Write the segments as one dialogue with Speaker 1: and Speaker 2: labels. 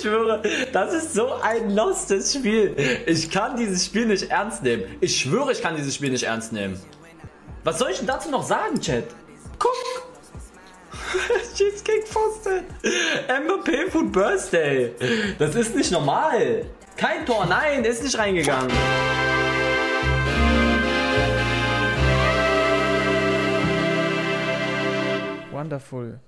Speaker 1: Ich schwöre, das ist so ein lostes Spiel. Ich kann dieses Spiel nicht ernst nehmen. Ich schwöre, ich kann dieses Spiel nicht ernst nehmen. Was soll ich denn dazu noch sagen, Chat? Guck! Cheesecake Pfosten. MVP Food Birthday. Das ist nicht normal. Kein Tor, nein, ist nicht reingegangen.
Speaker 2: Wonderful.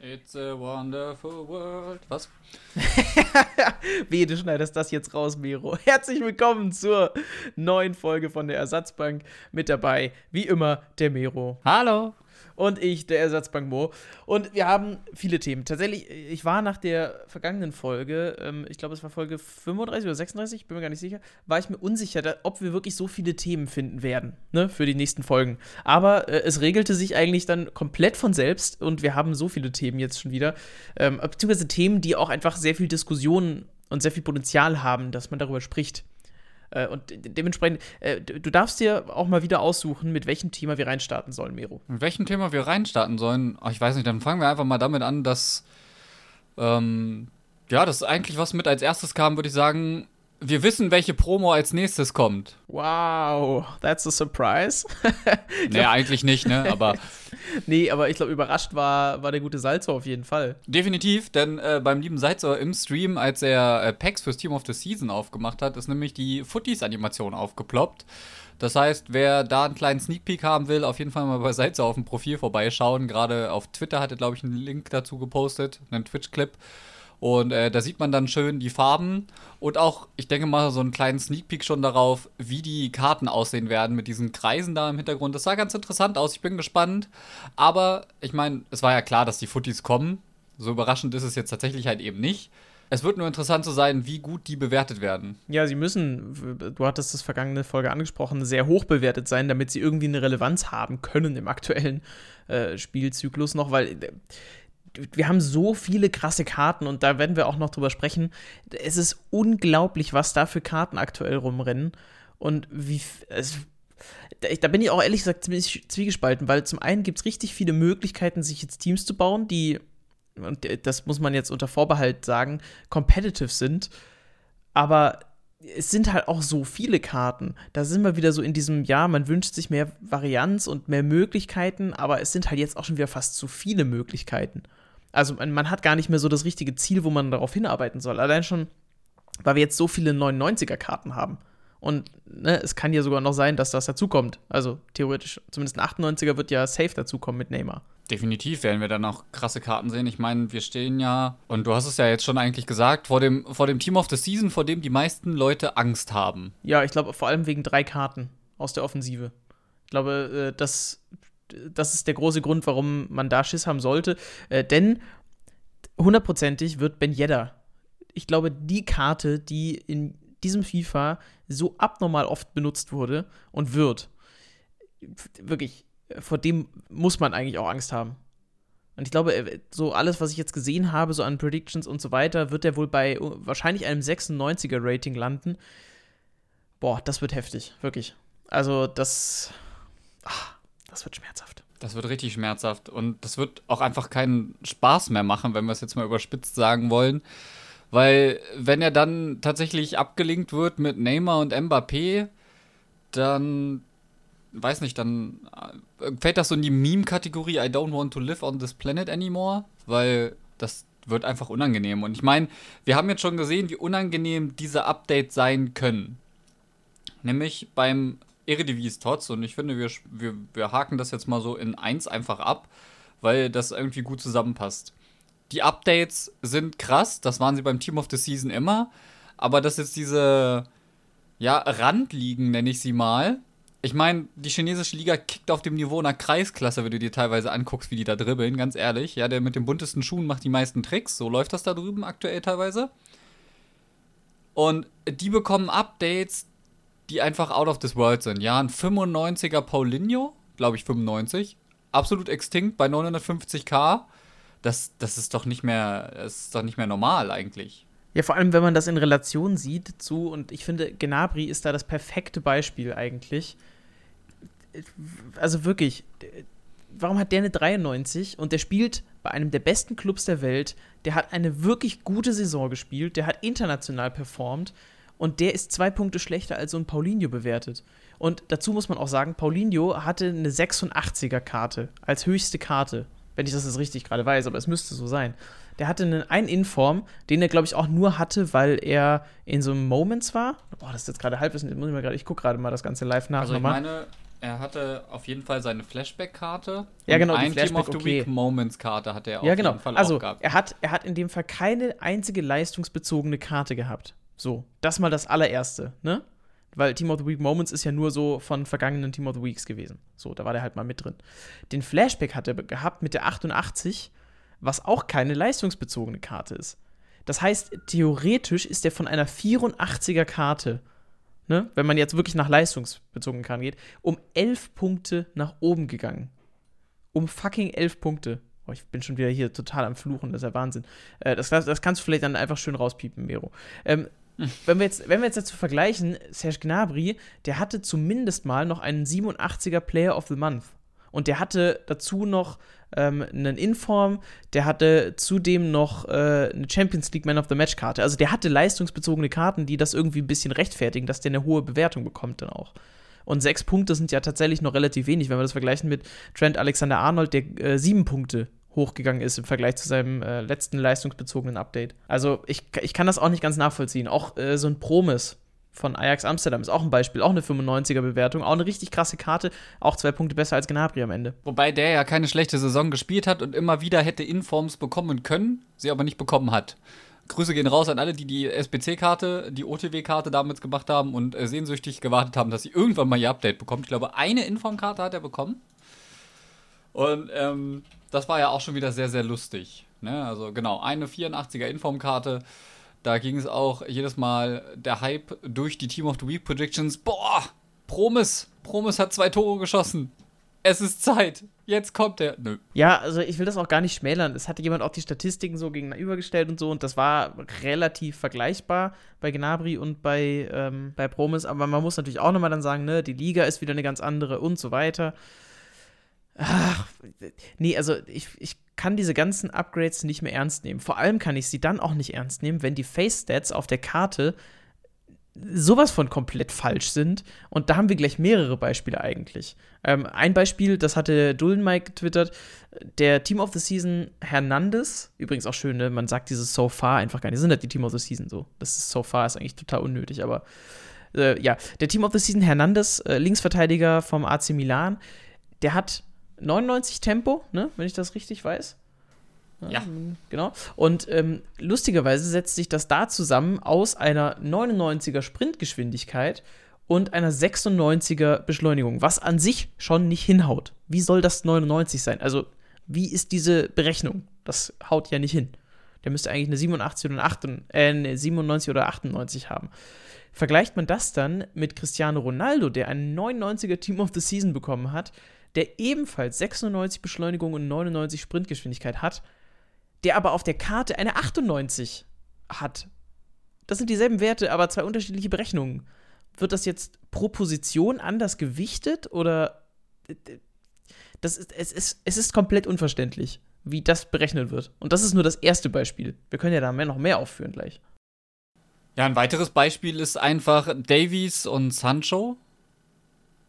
Speaker 3: It's a wonderful world. Was?
Speaker 2: Wehe, du schneidest das jetzt raus, Miro. Herzlich willkommen zur neuen Folge von der Ersatzbank. Mit dabei, wie immer, der Miro.
Speaker 3: Hallo
Speaker 2: und ich, der Ersatzbank Mo. Und wir haben viele Themen. Tatsächlich, ich war nach der vergangenen Folge, ähm, ich glaube, es war Folge 35 oder 36, bin mir gar nicht sicher, war ich mir unsicher, da, ob wir wirklich so viele Themen finden werden, ne, für die nächsten Folgen. Aber äh, es regelte sich eigentlich dann komplett von selbst und wir haben so viele Themen jetzt schon wieder. Ähm, beziehungsweise Themen, die auch einfach sehr viel Diskussion und sehr viel Potenzial haben, dass man darüber spricht. Äh, und dementsprechend, äh, du darfst dir auch mal wieder aussuchen, mit welchem Thema wir reinstarten sollen, Mero.
Speaker 3: Mit welchem Thema wir reinstarten sollen? Ich weiß nicht, dann fangen wir einfach mal damit an, dass, ähm, ja, das eigentlich was mit als erstes kam, würde ich sagen, wir wissen, welche Promo als nächstes kommt.
Speaker 2: Wow, that's a surprise.
Speaker 3: nee, eigentlich nicht, ne? Aber.
Speaker 2: nee, aber ich glaube, überrascht war, war der gute Salzo auf jeden Fall.
Speaker 3: Definitiv, denn äh, beim lieben Salzo im Stream, als er äh, Packs fürs Team of the Season aufgemacht hat, ist nämlich die Footies-Animation aufgeploppt. Das heißt, wer da einen kleinen Sneak Peek haben will, auf jeden Fall mal bei Salzo auf dem Profil vorbeischauen. Gerade auf Twitter hat er, glaube ich, einen Link dazu gepostet, einen Twitch-Clip. Und äh, da sieht man dann schön die Farben und auch, ich denke mal, so einen kleinen Sneak Peek schon darauf, wie die Karten aussehen werden mit diesen Kreisen da im Hintergrund. Das sah ganz interessant aus, ich bin gespannt. Aber ich meine, es war ja klar, dass die Footies kommen. So überraschend ist es jetzt tatsächlich halt eben nicht. Es wird nur interessant zu sein, wie gut die bewertet werden.
Speaker 2: Ja, sie müssen, du hattest das vergangene Folge angesprochen, sehr hoch bewertet sein, damit sie irgendwie eine Relevanz haben können im aktuellen äh, Spielzyklus noch, weil äh, wir haben so viele krasse Karten und da werden wir auch noch drüber sprechen. Es ist unglaublich, was da für Karten aktuell rumrennen und wie. Es, da bin ich auch ehrlich gesagt ziemlich zwiegespalten, weil zum einen gibt es richtig viele Möglichkeiten, sich jetzt Teams zu bauen, die, und das muss man jetzt unter Vorbehalt sagen, competitive sind. Aber es sind halt auch so viele Karten. Da sind wir wieder so in diesem, ja, man wünscht sich mehr Varianz und mehr Möglichkeiten, aber es sind halt jetzt auch schon wieder fast zu viele Möglichkeiten. Also man, hat gar nicht mehr so das richtige Ziel, wo man darauf hinarbeiten soll. Allein schon, weil wir jetzt so viele 99er-Karten haben. Und ne, es kann ja sogar noch sein, dass das dazukommt. Also theoretisch, zumindest ein 98er wird ja safe dazukommen mit Neymar.
Speaker 3: Definitiv werden wir dann auch krasse Karten sehen. Ich meine, wir stehen ja, und du hast es ja jetzt schon eigentlich gesagt, vor dem, vor dem Team of the Season, vor dem die meisten Leute Angst haben.
Speaker 2: Ja, ich glaube vor allem wegen drei Karten aus der Offensive. Ich glaube, äh, das das ist der große Grund, warum man da Schiss haben sollte. Äh, denn hundertprozentig wird Ben Yedda, ich glaube, die Karte, die in diesem FIFA so abnormal oft benutzt wurde und wird, wirklich, vor dem muss man eigentlich auch Angst haben. Und ich glaube, äh, so alles, was ich jetzt gesehen habe, so an Predictions und so weiter, wird er wohl bei wahrscheinlich einem 96er Rating landen. Boah, das wird heftig, wirklich. Also, das. Ach, das wird schmerzhaft.
Speaker 3: Das wird richtig schmerzhaft. Und das wird auch einfach keinen Spaß mehr machen, wenn wir es jetzt mal überspitzt sagen wollen. Weil, wenn er dann tatsächlich abgelinkt wird mit Neymar und Mbappé, dann weiß nicht, dann äh, fällt das so in die Meme-Kategorie I don't want to live on this planet anymore, weil das wird einfach unangenehm. Und ich meine, wir haben jetzt schon gesehen, wie unangenehm diese Updates sein können. Nämlich beim Eredivis Tots und ich finde, wir, wir, wir haken das jetzt mal so in eins einfach ab, weil das irgendwie gut zusammenpasst. Die Updates sind krass, das waren sie beim Team of the Season immer, aber das jetzt diese, ja, Randligen, nenne ich sie mal. Ich meine, die chinesische Liga kickt auf dem Niveau einer Kreisklasse, wenn du dir teilweise anguckst, wie die da dribbeln, ganz ehrlich. Ja, der mit den buntesten Schuhen macht die meisten Tricks, so läuft das da drüben aktuell teilweise. Und die bekommen Updates, die einfach out of this world sind. Ja, ein 95er Paulinho, glaube ich 95, absolut extinct bei 950k. Das, das ist doch nicht mehr, ist doch nicht mehr normal eigentlich.
Speaker 2: Ja, vor allem, wenn man das in Relation sieht zu, und ich finde, Gnabry ist da das perfekte Beispiel eigentlich. Also wirklich, warum hat der eine 93 und der spielt bei einem der besten Clubs der Welt, der hat eine wirklich gute Saison gespielt, der hat international performt und der ist zwei Punkte schlechter als so ein Paulinho bewertet. Und dazu muss man auch sagen, Paulinho hatte eine 86er Karte als höchste Karte, wenn ich das jetzt richtig gerade weiß, aber es müsste so sein. Der hatte einen, einen Inform, den er, glaube ich, auch nur hatte, weil er in so einem Moments war. Boah, das ist jetzt gerade halb, muss ich mal gerade, ich gucke gerade mal das Ganze live nach.
Speaker 3: Also ich meine, er hatte auf jeden Fall seine Flashback-Karte.
Speaker 2: Ja, genau, die
Speaker 3: ein Team of
Speaker 2: Flashback,
Speaker 3: the
Speaker 2: okay.
Speaker 3: Week Moments-Karte hat er auf
Speaker 2: Ja, genau.
Speaker 3: jeden Fall
Speaker 2: Also,
Speaker 3: auch gehabt.
Speaker 2: er hat, er hat in dem Fall keine einzige leistungsbezogene Karte gehabt. So, das mal das allererste, ne? Weil Team of the Week Moments ist ja nur so von vergangenen Team of the Weeks gewesen. So, da war der halt mal mit drin. Den Flashback hat er gehabt mit der 88, was auch keine leistungsbezogene Karte ist. Das heißt, theoretisch ist er von einer 84er Karte, ne, wenn man jetzt wirklich nach leistungsbezogenen Karten geht, um 11 Punkte nach oben gegangen. Um fucking 11 Punkte. Oh, ich bin schon wieder hier total am Fluchen, das ist ja Wahnsinn. Äh, das, das kannst du vielleicht dann einfach schön rauspiepen, Mero. Ähm, wenn, wir jetzt, wenn wir jetzt dazu vergleichen, Serge Gnabry, der hatte zumindest mal noch einen 87er Player of the Month. Und der hatte dazu noch ähm, einen Inform, der hatte zudem noch äh, eine Champions League Man of the Match Karte. Also der hatte leistungsbezogene Karten, die das irgendwie ein bisschen rechtfertigen, dass der eine hohe Bewertung bekommt dann auch. Und sechs Punkte sind ja tatsächlich noch relativ wenig, wenn wir das vergleichen mit Trent Alexander-Arnold, der äh, sieben Punkte hochgegangen ist im Vergleich zu seinem äh, letzten leistungsbezogenen Update. Also ich, ich kann das auch nicht ganz nachvollziehen. Auch äh, so ein Promis von Ajax Amsterdam ist auch ein Beispiel, auch eine 95er Bewertung, auch eine richtig krasse Karte, auch zwei Punkte besser als Gnabry am Ende.
Speaker 3: Wobei der ja keine schlechte Saison gespielt hat und immer wieder hätte Informs bekommen können, sie aber nicht bekommen hat. Grüße gehen raus an alle, die die SBC-Karte, die OTW-Karte damals gemacht haben und äh, sehnsüchtig gewartet haben, dass sie irgendwann mal ihr Update bekommt. Ich glaube, eine Inform-Karte hat er bekommen. Und ähm, das war ja auch schon wieder sehr, sehr lustig. Ne? Also genau, eine 84er Inform-Karte. Da ging es auch jedes Mal der Hype durch die Team of the Week Predictions. Boah, Promis, Promis hat zwei Tore geschossen. Es ist Zeit. Jetzt kommt er. Nö.
Speaker 2: Ja, also ich will das auch gar nicht schmälern. Es hatte jemand auch die Statistiken so gegenübergestellt und so und das war relativ vergleichbar bei Gnabry und bei, ähm, bei Promis, aber man muss natürlich auch nochmal dann sagen, ne, die Liga ist wieder eine ganz andere und so weiter. Ach, nee, also ich, ich kann diese ganzen Upgrades nicht mehr ernst nehmen. Vor allem kann ich sie dann auch nicht ernst nehmen, wenn die Face-Stats auf der Karte sowas von komplett falsch sind. Und da haben wir gleich mehrere Beispiele eigentlich. Ähm, ein Beispiel, das hatte Dullenmike getwittert, der Team of the Season Hernandez, übrigens auch schön, ne? man sagt dieses So Far einfach gar nicht, sind halt die Team of the Season so. Das ist So Far ist eigentlich total unnötig, aber äh, ja, der Team of the Season Hernandez, äh, Linksverteidiger vom AC Milan, der hat 99 Tempo, ne, wenn ich das richtig weiß.
Speaker 3: Ja.
Speaker 2: Genau. Und ähm, lustigerweise setzt sich das da zusammen aus einer 99er Sprintgeschwindigkeit und einer 96er Beschleunigung, was an sich schon nicht hinhaut. Wie soll das 99 sein? Also, wie ist diese Berechnung? Das haut ja nicht hin. Der müsste eigentlich eine 87 oder, 8, äh, eine 97 oder 98 haben. Vergleicht man das dann mit Cristiano Ronaldo, der einen 99er Team of the Season bekommen hat, der ebenfalls 96 Beschleunigung und 99 Sprintgeschwindigkeit hat, der aber auf der Karte eine 98 hat. Das sind dieselben Werte, aber zwei unterschiedliche Berechnungen. Wird das jetzt pro Position anders gewichtet oder das ist, es, ist, es ist komplett unverständlich, wie das berechnet wird. Und das ist nur das erste Beispiel. Wir können ja da mehr, noch mehr aufführen gleich.
Speaker 3: Ja, ein weiteres Beispiel ist einfach Davies und Sancho.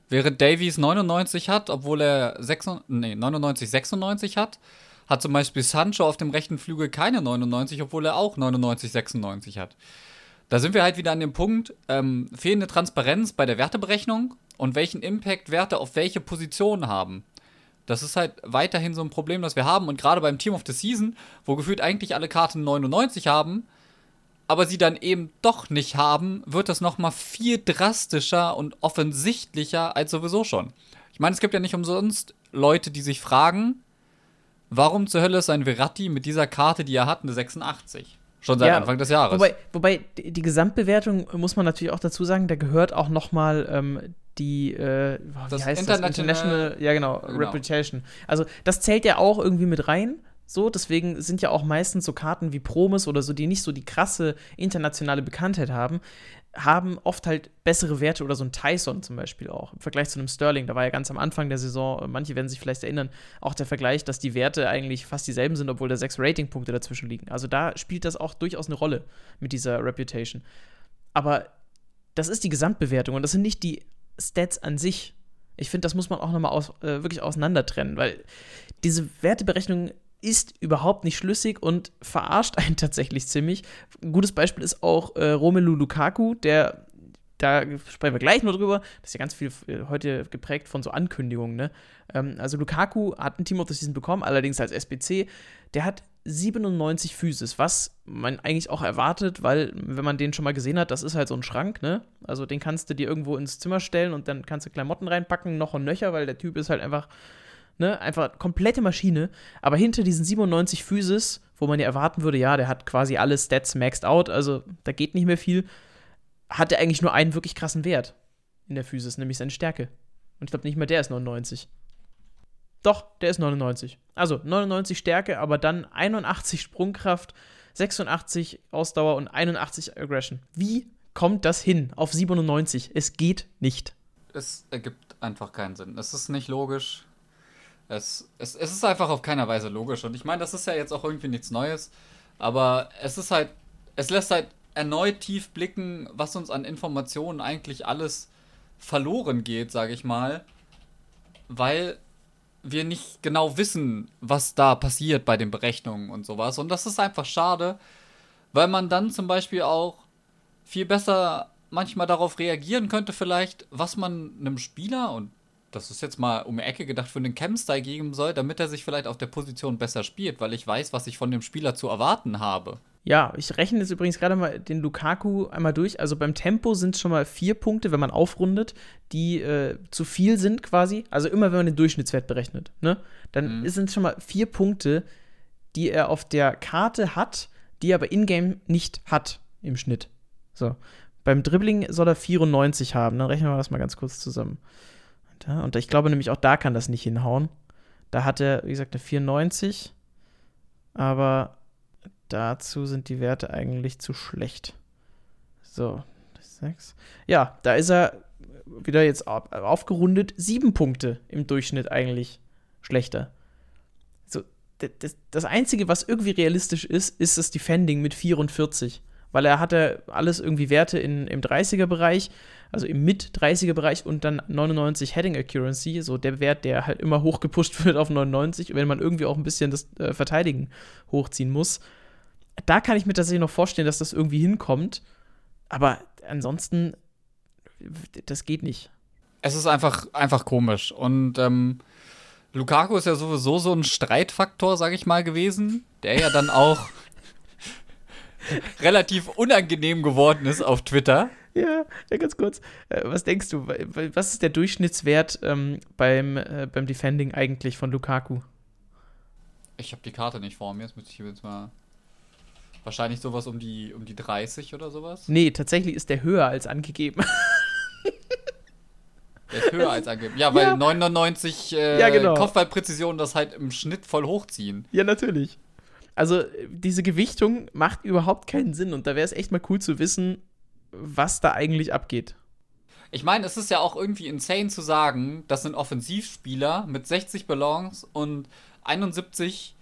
Speaker 3: Während Davies 99 hat, obwohl er 96, nee, 99, 96 hat, hat zum Beispiel Sancho auf dem rechten Flügel keine 99, obwohl er auch 99, 96 hat. Da sind wir halt wieder an dem Punkt, ähm, fehlende Transparenz bei der Werteberechnung und welchen Impact Werte auf welche Position haben. Das ist halt weiterhin so ein Problem, das wir haben. Und gerade beim Team of the Season, wo gefühlt eigentlich alle Karten 99 haben, aber sie dann eben doch nicht haben, wird das nochmal viel drastischer und offensichtlicher als sowieso schon. Ich meine, es gibt ja nicht umsonst Leute, die sich fragen, warum zur Hölle ist ein Verratti mit dieser Karte, die er hat, eine 86? Schon seit
Speaker 2: Ja,
Speaker 3: Anfang des Jahres.
Speaker 2: Wobei, wobei die Gesamtbewertung muss man natürlich auch dazu sagen, da gehört auch noch mal ähm, die, äh, wie
Speaker 3: Das
Speaker 2: heißt
Speaker 3: International-
Speaker 2: das? International, ja genau,
Speaker 3: Genau.
Speaker 2: Reputation. Also das zählt ja auch irgendwie mit rein. So, deswegen sind ja auch meistens so Karten wie Promis oder so, die nicht so die krasse internationale Bekanntheit haben. haben oft halt bessere Werte oder so ein Tyson zum Beispiel auch im Vergleich zu einem Sterling. Da war ja ganz am Anfang der Saison, manche werden sich vielleicht erinnern, auch der Vergleich, dass die Werte eigentlich fast dieselben sind, obwohl da sechs Ratingpunkte dazwischen liegen. Also da spielt das auch durchaus eine Rolle mit dieser Reputation. Aber das ist die Gesamtbewertung und das sind nicht die Stats an sich. Ich finde, das muss man auch nochmal aus, äh, wirklich auseinander trennen, weil diese Werteberechnung ist überhaupt nicht schlüssig und verarscht einen tatsächlich ziemlich. Ein gutes Beispiel ist auch äh, Romelu Lukaku, der da sprechen wir gleich nur drüber. Das ist ja ganz viel äh, heute geprägt von so Ankündigungen. Ne? Ähm, also Lukaku hat ein Team of the Season bekommen, allerdings als SBC. Der hat 97 Physis, was man eigentlich auch erwartet, weil, wenn man den schon mal gesehen hat, das ist halt so ein Schrank, ne? Also den kannst du dir irgendwo ins Zimmer stellen und dann kannst du Klamotten reinpacken, noch und nöcher, weil der Typ ist halt einfach ne, einfach komplette Maschine. Aber hinter diesen 97 Physis, wo man ja erwarten würde, ja, der hat quasi alle Stats maxed out, also da geht nicht mehr viel, hat er eigentlich nur einen wirklich krassen Wert in der Physis, nämlich seine Stärke. Und ich glaube nicht mal der ist 99. Doch, der ist 99. Also 99 Stärke, aber dann 81 Sprungkraft, 86 Ausdauer und 81 Aggression. Wie kommt das hin auf 97? Es geht nicht.
Speaker 3: Es ergibt einfach keinen Sinn. Es ist nicht logisch. Es, es, es ist einfach auf keiner Weise logisch. Und ich meine, das ist ja jetzt auch irgendwie nichts Neues. Aber es ist halt, es lässt halt erneut tief blicken, was uns an Informationen eigentlich alles verloren geht, sage ich mal. Weil wir nicht genau wissen, was da passiert bei den Berechnungen und sowas. Und das ist einfach schade, weil man dann zum Beispiel auch viel besser manchmal darauf reagieren könnte, vielleicht, was man einem Spieler, und das ist jetzt mal um die Ecke gedacht, für einen Cam-Style geben soll, damit er sich vielleicht auf der Position besser spielt, weil ich weiß, was ich von dem Spieler zu erwarten habe.
Speaker 2: Ja, ich rechne jetzt übrigens gerade mal den Lukaku einmal durch. Also beim Tempo sind es schon mal vier Punkte, wenn man aufrundet, die äh, zu viel sind quasi. Also immer, wenn man den Durchschnittswert berechnet, ne? Dann mhm. sind es schon mal vier Punkte, die er auf der Karte hat, die er aber in-game nicht hat im Schnitt. So. Beim Dribbling soll er 94 haben. Dann rechnen wir das mal ganz kurz zusammen. Und ich glaube nämlich auch da kann das nicht hinhauen. Da hat er, wie gesagt, eine 94. Aber dazu sind die Werte eigentlich zu schlecht. So, 6. Ja, da ist er wieder jetzt aufgerundet. Sieben Punkte im Durchschnitt eigentlich schlechter. So, das, das Einzige, was irgendwie realistisch ist, ist das Defending mit 44. Weil er hatte alles irgendwie Werte in, im 30er-Bereich also im Mid-30er-Bereich und dann 99 Heading Accuracy, so der Wert, der halt immer hochgepusht wird auf 99, wenn man irgendwie auch ein bisschen das äh, Verteidigen hochziehen muss. Da kann ich mir tatsächlich noch vorstellen, dass das irgendwie hinkommt. Aber ansonsten, das geht nicht.
Speaker 3: Es ist einfach, einfach komisch. Und ähm, Lukaku ist ja sowieso so ein Streitfaktor, sag ich mal, gewesen, der ja dann auch relativ unangenehm geworden ist auf Twitter.
Speaker 2: Ja, ja, ganz kurz. Äh, was denkst du, was ist der Durchschnittswert ähm, beim, äh, beim Defending eigentlich von Lukaku?
Speaker 3: Ich habe die Karte nicht vor mir, jetzt müsste ich jetzt mal. Wahrscheinlich sowas um die, um die 30 oder sowas?
Speaker 2: Nee, tatsächlich ist der höher als angegeben.
Speaker 3: Der ist höher als angegeben. Ja, weil ja. 99 äh, ja, genau. Kopfballpräzision das halt im Schnitt voll hochziehen.
Speaker 2: Ja, natürlich. Also, diese Gewichtung macht überhaupt keinen Sinn und da wäre es echt mal cool zu wissen, was da eigentlich abgeht.
Speaker 3: Ich meine, es ist ja auch irgendwie insane zu sagen, dass ein Offensivspieler mit 60 Balance und 71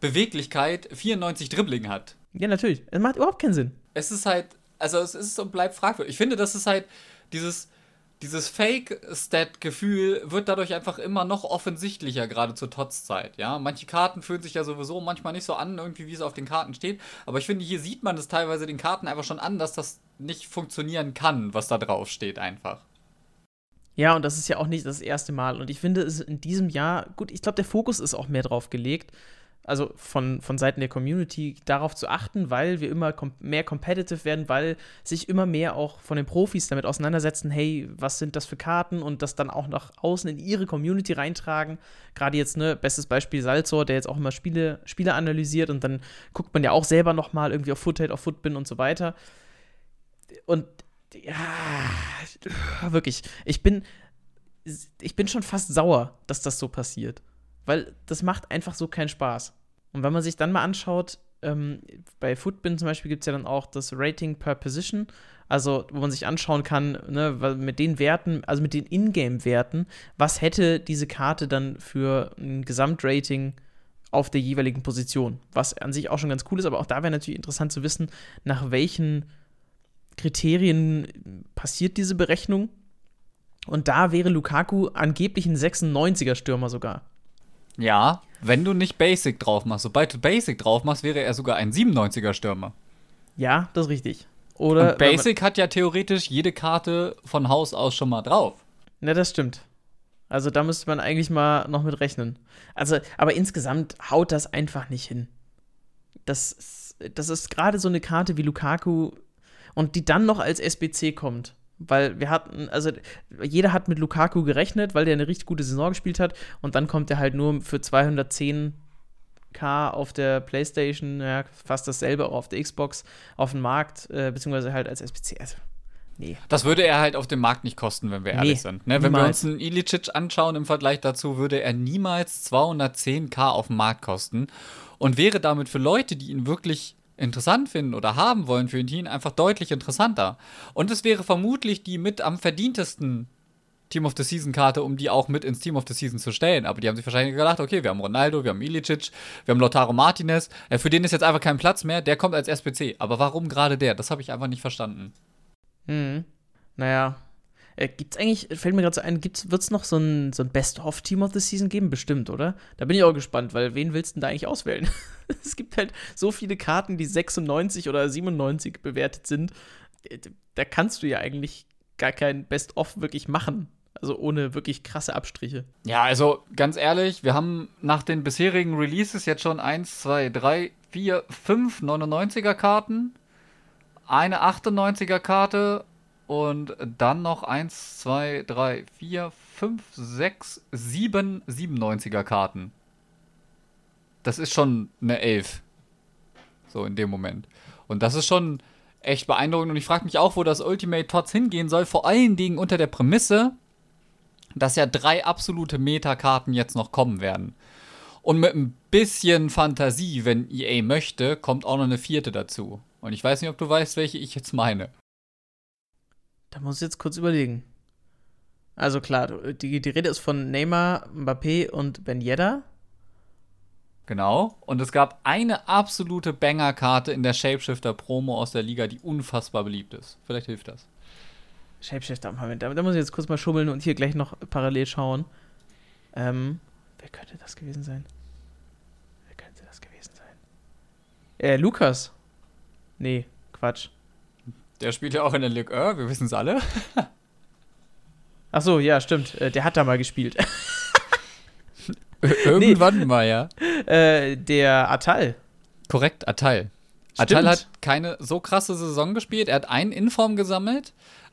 Speaker 3: Beweglichkeit 94 Dribbling hat.
Speaker 2: Ja, natürlich. Es macht überhaupt keinen Sinn.
Speaker 3: Es ist halt, also es ist und bleibt fragwürdig. Ich finde, das ist halt dieses, dieses Fake-Stat-Gefühl wird dadurch einfach immer noch offensichtlicher, gerade zur Tots-Zeit. Ja? Manche Karten fühlen sich ja sowieso manchmal nicht so an, irgendwie wie es auf den Karten steht. Aber ich finde, hier sieht man es teilweise den Karten einfach schon an, dass das nicht funktionieren kann, was da drauf steht, einfach.
Speaker 2: Ja, und das ist ja auch nicht das erste Mal. Und ich finde es in diesem Jahr, gut, ich glaube, der Fokus ist auch mehr drauf gelegt also von, von Seiten der Community darauf zu achten, weil wir immer kom mehr competitive werden, weil sich immer mehr auch von den Profis damit auseinandersetzen, hey, was sind das für Karten und das dann auch nach außen in ihre Community reintragen. Gerade jetzt, ne, bestes Beispiel Salzor, der jetzt auch immer Spiele, Spiele analysiert und dann guckt man ja auch selber nochmal irgendwie auf Foothead, auf Footbin und so weiter. Und ja, wirklich, ich bin, ich bin schon fast sauer, dass das so passiert weil das macht einfach so keinen Spaß. Und wenn man sich dann mal anschaut, ähm, bei Footbin zum Beispiel gibt es ja dann auch das Rating per Position, Also, wo man sich anschauen kann, ne, mit den Werten, also mit den Ingame-Werten, was hätte diese Karte dann für ein Gesamtrating auf der jeweiligen Position? Was an sich auch schon ganz cool ist, aber auch da wäre natürlich interessant zu wissen, nach welchen Kriterien passiert diese Berechnung. Und da wäre Lukaku angeblich ein 96er Stürmer sogar.
Speaker 3: Ja, wenn du nicht Basic drauf machst. Sobald du Basic drauf machst, wäre er sogar ein 97er Stürmer.
Speaker 2: Ja, das ist richtig. Oder
Speaker 3: Und Basic hat ja theoretisch jede Karte von Haus aus schon mal drauf.
Speaker 2: Na, das stimmt. Also da müsste man eigentlich mal noch mit rechnen. Also, aber insgesamt haut das einfach nicht hin. Das, das ist gerade so eine Karte wie Lukaku und die dann noch als SBC kommt. Weil wir hatten, also jeder hat mit Lukaku gerechnet, weil der eine richtig gute Saison gespielt hat und dann kommt er halt nur für 210 K auf der PlayStation, ja, fast dasselbe auch auf der Xbox auf den Markt, äh, beziehungsweise halt als SPC. Also, nee.
Speaker 3: Das würde er halt auf dem Markt nicht kosten, wenn wir ehrlich nee, sind. Ne? Wenn wir uns einen Ilicic anschauen im Vergleich dazu, würde er niemals 210k auf dem Markt kosten und wäre damit für Leute, die ihn wirklich interessant finden oder haben wollen für ein Team, einfach deutlich interessanter. Und es wäre vermutlich die mit am verdientesten Team of the Season Karte, um die auch mit ins Team of the Season zu stellen. Aber die haben sich wahrscheinlich gedacht, okay, wir haben Ronaldo, wir haben Ilicic, wir haben Lautaro Martinez. Ja, für den ist jetzt einfach kein Platz mehr. Der kommt als SPC. Aber warum gerade der? Das habe ich einfach nicht verstanden.
Speaker 2: Hm. Naja. Äh, gibt's eigentlich, fällt mir gerade so ein, wird es noch so ein, so ein Best-of-Team of the Season geben? Bestimmt, oder? Da bin ich auch gespannt, weil wen willst du denn da eigentlich auswählen? es gibt halt so viele Karten, die 96 oder 97 bewertet sind. Äh, da kannst du ja eigentlich gar kein Best-of wirklich machen. Also ohne wirklich krasse Abstriche.
Speaker 3: Ja, also ganz ehrlich, wir haben nach den bisherigen Releases jetzt schon 1, 2, 3, 4, 5 99er Karten, eine 98er Karte und dann noch 1, 2, 3, 4, 5, 6, 7 97er Karten. Das ist schon eine 11. So in dem Moment. Und das ist schon echt beeindruckend. Und ich frage mich auch, wo das Ultimate Tots hingehen soll. Vor allen Dingen unter der Prämisse, dass ja drei absolute Metakarten jetzt noch kommen werden. Und mit ein bisschen Fantasie, wenn EA möchte, kommt auch noch eine vierte dazu. Und ich weiß nicht, ob du weißt, welche ich jetzt meine.
Speaker 2: Da muss ich jetzt kurz überlegen. Also klar, die, die Rede ist von Neymar, Mbappé und Ben Yedda.
Speaker 3: Genau. Und es gab eine absolute Banger-Karte in der Shapeshifter-Promo aus der Liga, die unfassbar beliebt ist. Vielleicht hilft das.
Speaker 2: Shapeshifter, Moment, da, da muss ich jetzt kurz mal schummeln und hier gleich noch parallel schauen. Ähm, wer könnte das gewesen sein? Wer könnte das gewesen sein? Äh, Lukas. Nee, Quatsch.
Speaker 3: Der spielt ja auch in der Ligue 1, wir wissen es alle.
Speaker 2: Ach so, ja, stimmt. Äh, der hat da mal gespielt.
Speaker 3: Irgendwann nee. mal, ja.
Speaker 2: Äh, der Atal.
Speaker 3: Korrekt, Atal. Atal hat keine so krasse Saison gespielt. Er hat einen Inform gesammelt,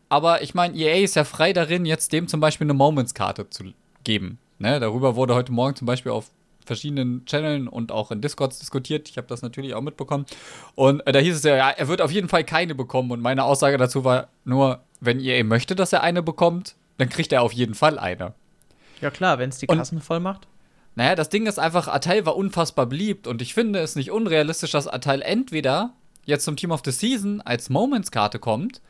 Speaker 3: aber ich meine, EA ist ja frei darin, jetzt dem zum Beispiel eine Moments-Karte zu geben. Ne? Darüber wurde heute Morgen zum Beispiel auf verschiedenen Channeln und auch in Discords diskutiert. Ich habe das natürlich auch mitbekommen. Und äh, da hieß es ja, ja, er wird auf jeden Fall keine bekommen. Und meine Aussage dazu war nur, wenn EA möchte, dass er eine bekommt, dann kriegt er auf jeden Fall eine.
Speaker 2: Ja klar, wenn es die Kassen und, voll macht.
Speaker 3: Naja, das Ding ist einfach, Atal war unfassbar beliebt und ich finde es nicht unrealistisch, dass Atal entweder jetzt zum Team of the Season als Moments-Karte kommt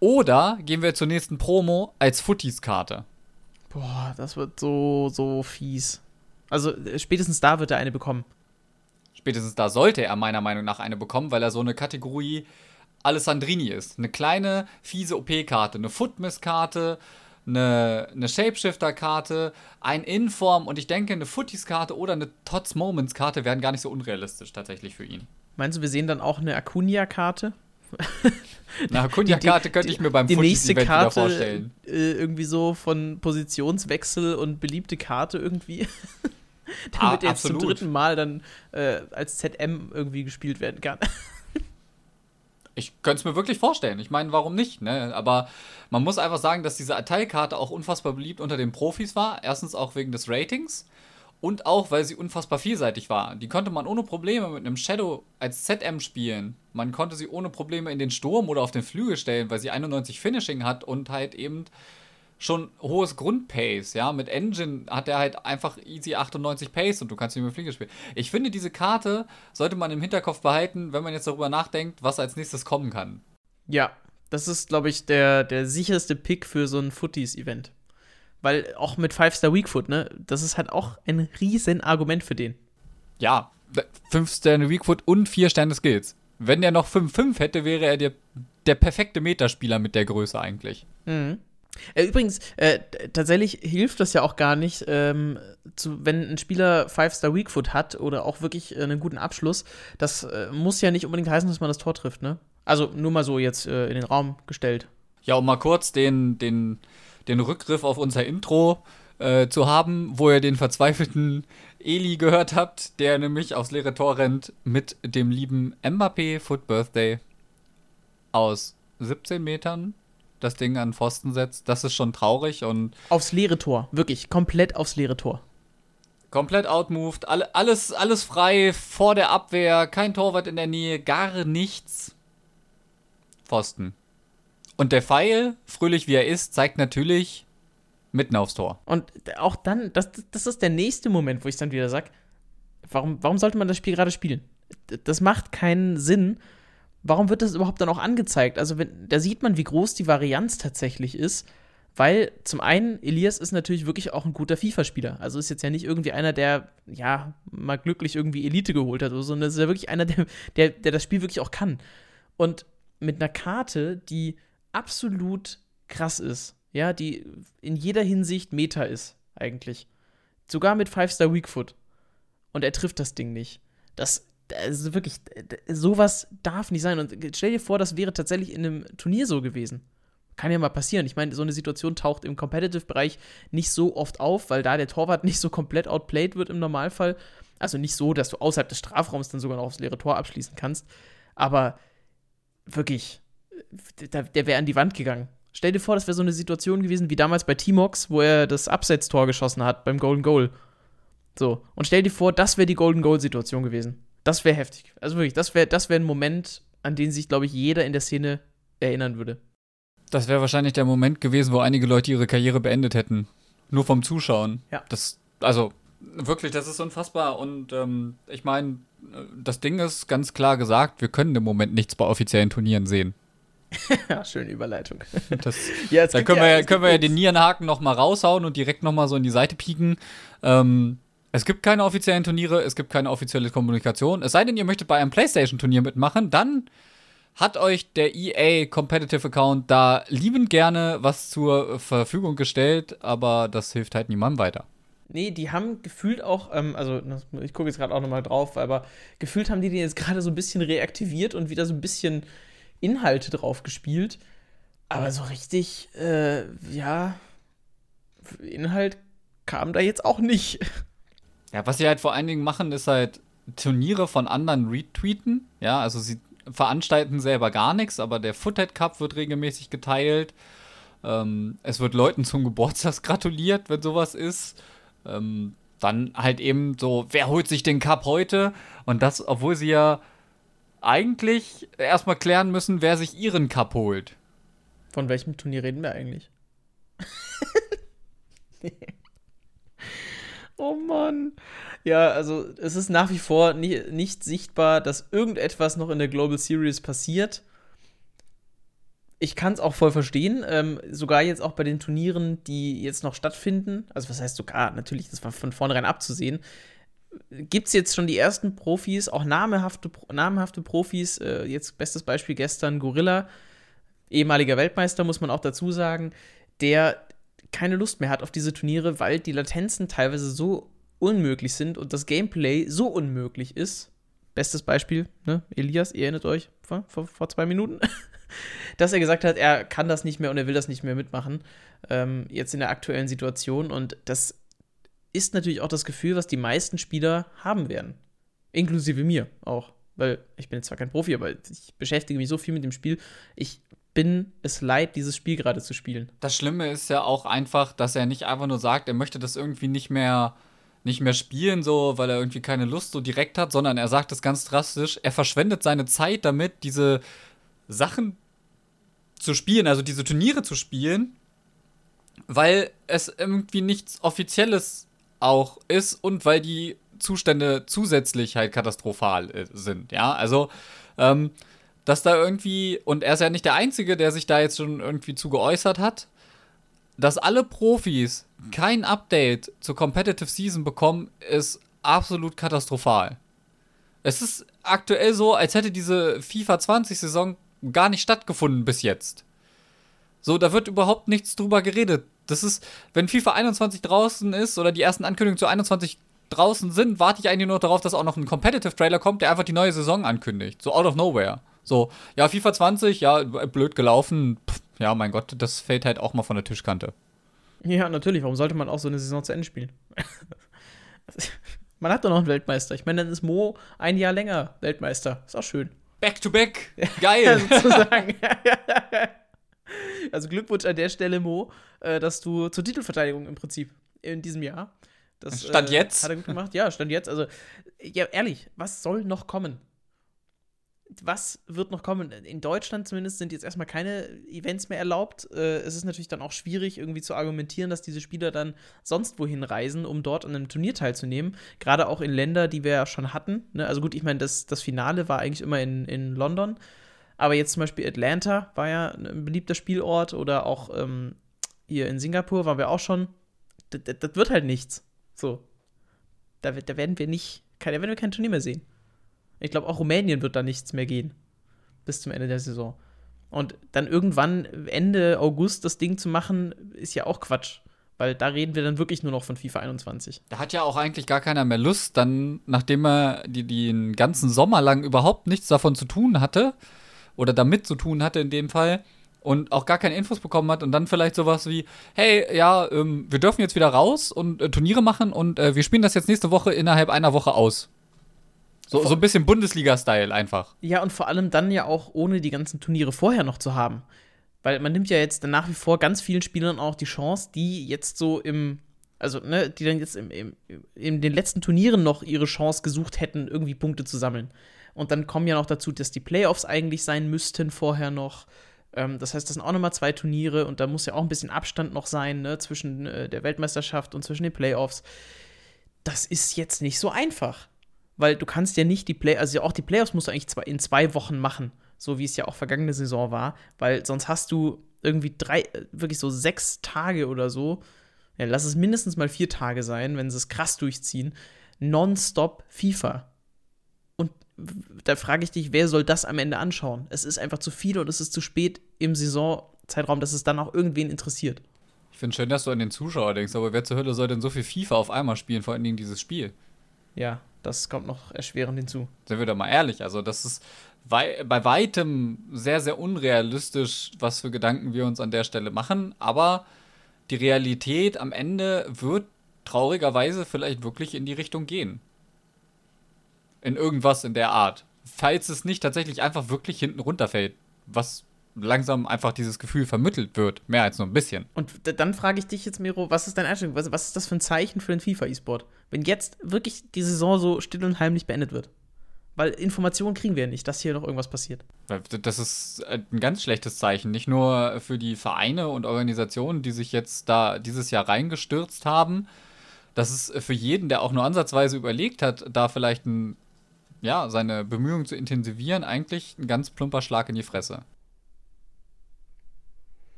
Speaker 3: oder gehen wir zur nächsten Promo als Footies-Karte.
Speaker 2: Boah, das wird so, so fies. Also äh, spätestens da wird er eine bekommen.
Speaker 3: Spätestens da sollte er meiner Meinung nach eine bekommen, weil er so eine Kategorie Alessandrini ist. Eine kleine, fiese OP-Karte, eine Footmiss-Karte, eine, eine Shapeshifter-Karte, ein Inform und ich denke, eine Footies-Karte oder eine Tots Moments-Karte wären gar nicht so unrealistisch tatsächlich für ihn.
Speaker 2: Meinst du, wir sehen dann auch eine Acuna-Karte?
Speaker 3: Na, Kunja-Karte könnte ich mir beim
Speaker 2: die nächste Karte vorstellen. Äh, irgendwie so von Positionswechsel und beliebte Karte irgendwie. Damit ah, jetzt zum dritten Mal dann äh, als ZM irgendwie gespielt werden kann.
Speaker 3: ich könnte es mir wirklich vorstellen. Ich meine, warum nicht? Ne? Aber man muss einfach sagen, dass diese Teilkarte auch unfassbar beliebt unter den Profis war. Erstens auch wegen des Ratings und auch, weil sie unfassbar vielseitig war. Die konnte man ohne Probleme mit einem Shadow als ZM spielen. Man konnte sie ohne Probleme in den Sturm oder auf den Flügel stellen, weil sie 91 Finishing hat und halt eben schon hohes Grundpace, ja. Mit Engine hat er halt einfach easy 98 Pace und du kannst ihn mit Flügel spielen. Ich finde, diese Karte sollte man im Hinterkopf behalten, wenn man jetzt darüber nachdenkt, was als nächstes kommen kann.
Speaker 2: Ja, Das ist, glaube ich, der, der sicherste Pick für so ein Footies-Event. Weil auch mit Five-Star Weakfoot, ne, das ist halt auch ein riesen Argument für den.
Speaker 3: Ja, 5 Sterne Weakfoot und 4 Sterne Skills. Wenn er noch 5-5 hätte, wäre er der, der perfekte Metaspieler mit der Größe eigentlich.
Speaker 2: Mhm. Äh, übrigens, äh, tatsächlich hilft das ja auch gar nicht, ähm, zu, wenn ein Spieler 5-Star Weakfoot hat oder auch wirklich äh, einen guten Abschluss. Das äh, muss ja nicht unbedingt heißen, dass man das Tor trifft, ne? Also nur mal so jetzt äh, in den Raum gestellt.
Speaker 3: Ja, um mal kurz den, den, den Rückgriff auf unser Intro äh, zu haben, wo ihr den verzweifelten Eli gehört habt, der nämlich aufs leere Tor rennt mit dem lieben Mbappé Foot Birthday aus 17 Metern das Ding an Pfosten setzt. Das ist schon traurig und.
Speaker 2: Aufs leere Tor, wirklich, komplett aufs leere Tor.
Speaker 3: Komplett outmoved, alle, alles, alles frei vor der Abwehr, kein Torwart in der Nähe, gar nichts. Pfosten. Und der Pfeil, fröhlich wie er ist, zeigt natürlich mitten aufs Tor.
Speaker 2: Und auch dann, das, das ist der nächste Moment, wo ich dann wieder sage, warum, warum sollte man das Spiel gerade spielen? Das macht keinen Sinn. Warum wird das überhaupt dann auch angezeigt? Also, wenn, da sieht man, wie groß die Varianz tatsächlich ist. Weil zum einen, Elias ist natürlich wirklich auch ein guter FIFA-Spieler. Also ist jetzt ja nicht irgendwie einer, der, ja, mal glücklich irgendwie Elite geholt hat, sondern ist ja wirklich einer, der, der, der das Spiel wirklich auch kann. Und mit einer Karte, die absolut krass ist, ja, die in jeder Hinsicht Meta ist, eigentlich. Sogar mit 5-Star Weakfoot. Und er trifft das Ding nicht. Das, also wirklich, sowas darf nicht sein. Und stell dir vor, das wäre tatsächlich in einem Turnier so gewesen. Kann ja mal passieren. Ich meine, so eine Situation taucht im Competitive-Bereich nicht so oft auf, weil da der Torwart nicht so komplett outplayed wird im Normalfall. Also nicht so, dass du außerhalb des Strafraums dann sogar noch aufs leere Tor abschließen kannst. Aber wirklich, der, der wäre an die Wand gegangen. Stell dir vor, das wäre so eine Situation gewesen wie damals bei T-Mox, wo er das Abseits-Tor geschossen hat beim Golden Goal. So. Und stell dir vor, das wäre die Golden Goal-Situation gewesen. Das wäre heftig. Also wirklich, das wäre das wär ein Moment, an den sich, glaube ich, jeder in der Szene erinnern würde.
Speaker 3: Das wäre wahrscheinlich der Moment gewesen, wo einige Leute ihre Karriere beendet hätten. Nur vom Zuschauen.
Speaker 2: Ja.
Speaker 3: Das, also, wirklich, das ist unfassbar. Und ähm, ich meine, das Ding ist ganz klar gesagt, wir können im Moment nichts bei offiziellen Turnieren sehen.
Speaker 2: ja, schöne Überleitung.
Speaker 3: Das, ja, da können, ja, wir, ja, können wir ja den Nierenhaken noch mal raushauen und direkt noch mal so in die Seite pieken. Ähm, es gibt keine offiziellen Turniere, es gibt keine offizielle Kommunikation. Es sei denn, ihr möchtet bei einem PlayStation-Turnier mitmachen, dann hat euch der EA Competitive Account da liebend gerne was zur Verfügung gestellt, aber das hilft halt niemandem weiter.
Speaker 2: Nee, die haben gefühlt auch, ähm, also ich gucke jetzt gerade auch nochmal drauf, aber gefühlt haben die den jetzt gerade so ein bisschen reaktiviert und wieder so ein bisschen Inhalte drauf gespielt. Aber so richtig, äh, ja, Inhalt kam da jetzt auch nicht.
Speaker 3: Ja, was sie halt vor allen Dingen machen, ist halt Turniere von anderen retweeten. Ja, also sie veranstalten selber gar nichts, aber der Foothead Cup wird regelmäßig geteilt. Ähm, es wird Leuten zum Geburtstag gratuliert, wenn sowas ist. Ähm, dann halt eben so, wer holt sich den Cup heute? Und das, obwohl sie ja eigentlich erstmal klären müssen, wer sich ihren Cup holt.
Speaker 2: Von welchem Turnier reden wir eigentlich? oh Mann. Ja, also es ist nach wie vor nie, nicht sichtbar, dass irgendetwas noch in der Global Series passiert. Ich kann es auch voll verstehen, ähm, sogar jetzt auch bei den Turnieren, die jetzt noch stattfinden. Also was heißt sogar, natürlich, das war von vornherein abzusehen gibt es jetzt schon die ersten Profis, auch namhafte, namhafte Profis. Äh, jetzt bestes Beispiel gestern Gorilla, ehemaliger Weltmeister, muss man auch dazu sagen, der keine Lust mehr hat auf diese Turniere, weil die Latenzen teilweise so unmöglich sind und das Gameplay so unmöglich ist. Bestes Beispiel, ne? Elias, ihr erinnert euch vor, vor, vor zwei Minuten, dass er gesagt hat, er kann das nicht mehr und er will das nicht mehr mitmachen. Ähm, jetzt in der aktuellen Situation und das ist natürlich auch das Gefühl, was die meisten Spieler haben werden. Inklusive mir auch. Weil ich bin jetzt zwar kein Profi, aber ich beschäftige mich so viel mit dem Spiel. Ich bin es leid, dieses Spiel gerade zu spielen.
Speaker 3: Das Schlimme ist ja auch einfach, dass er nicht einfach nur sagt, er möchte das irgendwie nicht mehr nicht mehr spielen, so, weil er irgendwie keine Lust so direkt hat, sondern er sagt es ganz drastisch, er verschwendet seine Zeit damit, diese Sachen zu spielen, also diese Turniere zu spielen, weil es irgendwie nichts Offizielles auch ist und weil die Zustände zusätzlich halt katastrophal äh, sind. Ja, also ähm, dass da irgendwie, und er ist ja nicht der Einzige, der sich da jetzt schon irgendwie zu geäußert hat, dass alle Profis kein Update zur Competitive Season bekommen, ist absolut katastrophal. Es ist aktuell so, als hätte diese FIFA 20 Saison gar nicht stattgefunden bis jetzt. So, da wird überhaupt nichts drüber geredet. Das ist, wenn FIFA 21 draußen ist oder die ersten Ankündigungen zu 21 draußen sind, warte ich eigentlich nur darauf, dass auch noch ein Competitive Trailer kommt, der einfach die neue Saison ankündigt. So out of nowhere. So, ja, FIFA 20, ja, blöd gelaufen. Pff, ja, mein Gott, das fällt halt auch mal von der Tischkante.
Speaker 2: Ja, natürlich. Warum sollte man auch so eine Saison zu Ende spielen? man hat doch noch einen Weltmeister. Ich meine, dann ist Mo ein Jahr länger Weltmeister. Ist auch schön.
Speaker 3: Back to back. Geil. sozusagen.
Speaker 2: also Glückwunsch an der Stelle, Mo, äh, dass du zur Titelverteidigung im Prinzip in diesem Jahr.
Speaker 3: Das, stand
Speaker 2: äh,
Speaker 3: jetzt.
Speaker 2: Hat er gut gemacht. Ja, stand jetzt. Also, ja, ehrlich, was soll noch kommen? was wird noch kommen? In Deutschland zumindest sind jetzt erstmal keine Events mehr erlaubt. Äh, es ist natürlich dann auch schwierig, irgendwie zu argumentieren, dass diese Spieler dann sonst wohin reisen, um dort an einem Turnier teilzunehmen. Gerade auch in Länder, die wir ja schon hatten. Ne? Also gut, ich meine, das, das Finale war eigentlich immer in, in London. Aber jetzt zum Beispiel Atlanta war ja ein beliebter Spielort oder auch ähm, hier in Singapur waren wir auch schon. Das, das wird halt nichts. So. Da, da werden wir nicht, da werden wir kein Turnier mehr sehen. Ich glaube, auch Rumänien wird da nichts mehr gehen. Bis zum Ende der Saison. Und dann irgendwann Ende August das Ding zu machen, ist ja auch Quatsch. Weil da reden wir dann wirklich nur noch von FIFA 21.
Speaker 3: Da hat ja auch eigentlich gar keiner mehr Lust, dann, nachdem er die, den ganzen Sommer lang überhaupt nichts davon zu tun hatte, oder damit zu tun hatte in dem Fall, und auch gar keine Infos bekommen hat und dann vielleicht sowas wie, hey, ja, ähm, wir dürfen jetzt wieder raus und äh, Turniere machen und äh, wir spielen das jetzt nächste Woche innerhalb einer Woche aus. So, so ein bisschen Bundesliga-Style einfach.
Speaker 2: Ja, und vor allem dann ja auch ohne die ganzen Turniere vorher noch zu haben. Weil man nimmt ja jetzt dann nach wie vor ganz vielen Spielern auch die Chance, die jetzt so im, also, ne, die dann jetzt im, im, in den letzten Turnieren noch ihre Chance gesucht hätten, irgendwie Punkte zu sammeln. Und dann kommen ja noch dazu, dass die Playoffs eigentlich sein müssten vorher noch. Ähm, das heißt, das sind auch nochmal zwei Turniere und da muss ja auch ein bisschen Abstand noch sein, ne, zwischen äh, der Weltmeisterschaft und zwischen den Playoffs. Das ist jetzt nicht so einfach weil du kannst ja nicht die Play, also auch die Playoffs musst du eigentlich zwei, in zwei Wochen machen, so wie es ja auch vergangene Saison war, weil sonst hast du irgendwie drei, äh, wirklich so sechs Tage oder so, ja, lass es mindestens mal vier Tage sein, wenn sie es krass durchziehen, nonstop FIFA. Da frage ich dich, wer soll das am Ende anschauen? Es ist einfach zu viel und es ist zu spät im Saisonzeitraum, dass es dann auch irgendwen interessiert.
Speaker 3: Ich finde schön, dass du an den Zuschauer denkst, aber wer zur Hölle soll denn so viel FIFA auf einmal spielen, vor allen Dingen dieses Spiel?
Speaker 2: Ja, das kommt noch erschwerend hinzu.
Speaker 3: Sind wir doch mal ehrlich, also das ist wei bei weitem sehr, sehr unrealistisch, was für Gedanken wir uns an der Stelle machen, aber die Realität am Ende wird traurigerweise vielleicht wirklich in die Richtung gehen. In irgendwas in der Art. Falls es nicht tatsächlich einfach wirklich hinten runterfällt, was langsam einfach dieses Gefühl vermittelt wird, mehr als nur ein bisschen.
Speaker 2: Und dann frage ich dich jetzt, Miro, was ist deine Einstellung? Was, was ist das für ein Zeichen für den FIFA-E-Sport? Wenn jetzt wirklich die Saison so still und heimlich beendet wird. Weil Informationen kriegen wir ja nicht, dass hier noch irgendwas passiert.
Speaker 3: Das ist ein ganz schlechtes Zeichen. Nicht nur für die Vereine und Organisationen, die sich jetzt da dieses Jahr reingestürzt haben. Das ist für jeden, der auch nur ansatzweise überlegt hat, da vielleicht ein, ja, seine Bemühungen zu intensivieren, eigentlich ein ganz plumper Schlag in die Fresse.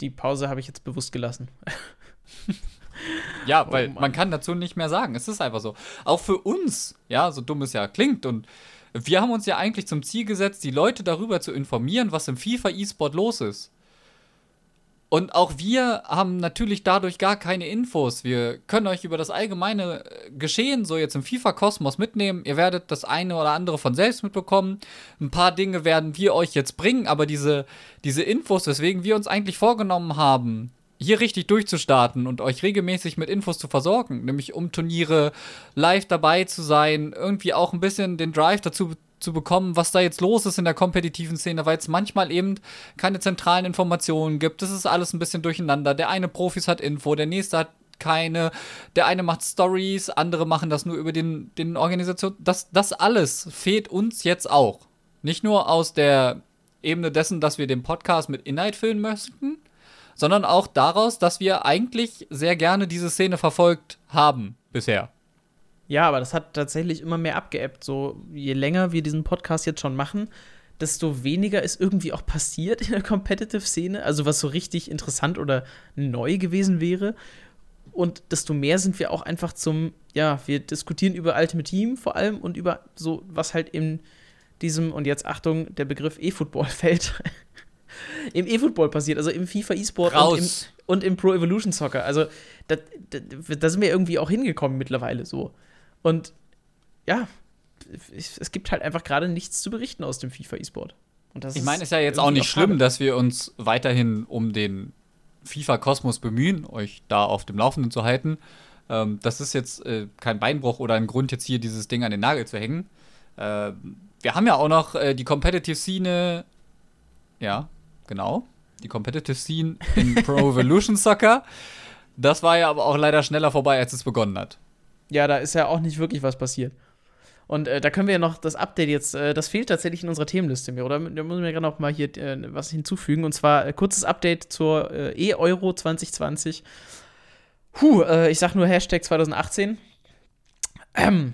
Speaker 2: die Pause habe ich jetzt bewusst gelassen.
Speaker 3: ja, oh weil oh man kann dazu nicht mehr sagen. Es ist einfach so. Auch für uns, ja, so dumm es ja klingt. Und wir haben uns ja eigentlich zum Ziel gesetzt, die Leute darüber zu informieren, was im FIFA E-Sport los ist. Und auch wir haben natürlich dadurch gar keine Infos. Wir können euch über das allgemeine äh, Geschehen so jetzt im FIFA-Kosmos mitnehmen. Ihr werdet das eine oder andere von selbst mitbekommen. Ein paar Dinge werden wir euch jetzt bringen, aber diese, diese Infos, weswegen wir uns eigentlich vorgenommen haben, hier richtig durchzustarten und euch regelmäßig mit Infos zu versorgen, nämlich um Turniere live dabei zu sein, irgendwie auch ein bisschen den Drive dazu zu bekommen, was da jetzt los ist in der kompetitiven Szene, weil es manchmal eben keine zentralen Informationen gibt. Das ist alles ein bisschen durcheinander. Der eine Profis hat Info, der nächste hat keine. Der eine macht Stories, andere machen das nur über den, den Organisation. Das, das alles fehlt uns jetzt auch. Nicht nur aus der Ebene dessen, dass wir den Podcast mit Inhalt füllen möchten, sondern auch daraus, dass wir eigentlich sehr gerne diese Szene verfolgt haben bisher.
Speaker 2: Ja, aber das hat tatsächlich immer mehr abgeebbt. So, je länger wir diesen Podcast jetzt schon machen, desto weniger ist irgendwie auch passiert in der Competitive-Szene. Also, was so richtig interessant oder neu gewesen wäre. Und desto mehr sind wir auch einfach zum, ja, wir diskutieren über Ultimate Team vor allem und über so, was halt in diesem, und jetzt Achtung, der Begriff E-Football fällt. Im E-Football passiert, also im FIFA E-Sport und im, und im Pro Evolution Soccer. Also, da, da, da sind wir irgendwie auch hingekommen mittlerweile so. Und ja, es gibt halt einfach gerade nichts zu berichten aus dem FIFA E-Sport.
Speaker 3: ich meine, es ist ja jetzt auch nicht schlimm, dass wir uns weiterhin um den FIFA-Kosmos bemühen, euch da auf dem Laufenden zu halten. Ähm, das ist jetzt äh, kein Beinbruch oder ein Grund, jetzt hier dieses Ding an den Nagel zu hängen. Äh, wir haben ja auch noch äh, die Competitive-Szene. Ja, genau. Die Competitive Scene in Pro Evolution Soccer. Das war ja aber auch leider schneller vorbei, als es begonnen hat.
Speaker 2: Ja, da ist ja auch nicht wirklich was passiert. Und äh, da können wir ja noch das Update jetzt, äh, das fehlt tatsächlich in unserer Themenliste mir, oder? Da müssen wir gerade noch mal hier äh, was hinzufügen. Und zwar äh, kurzes Update zur äh, E-Euro 2020. Puh, äh, ich sag nur Hashtag 2018. Ähm,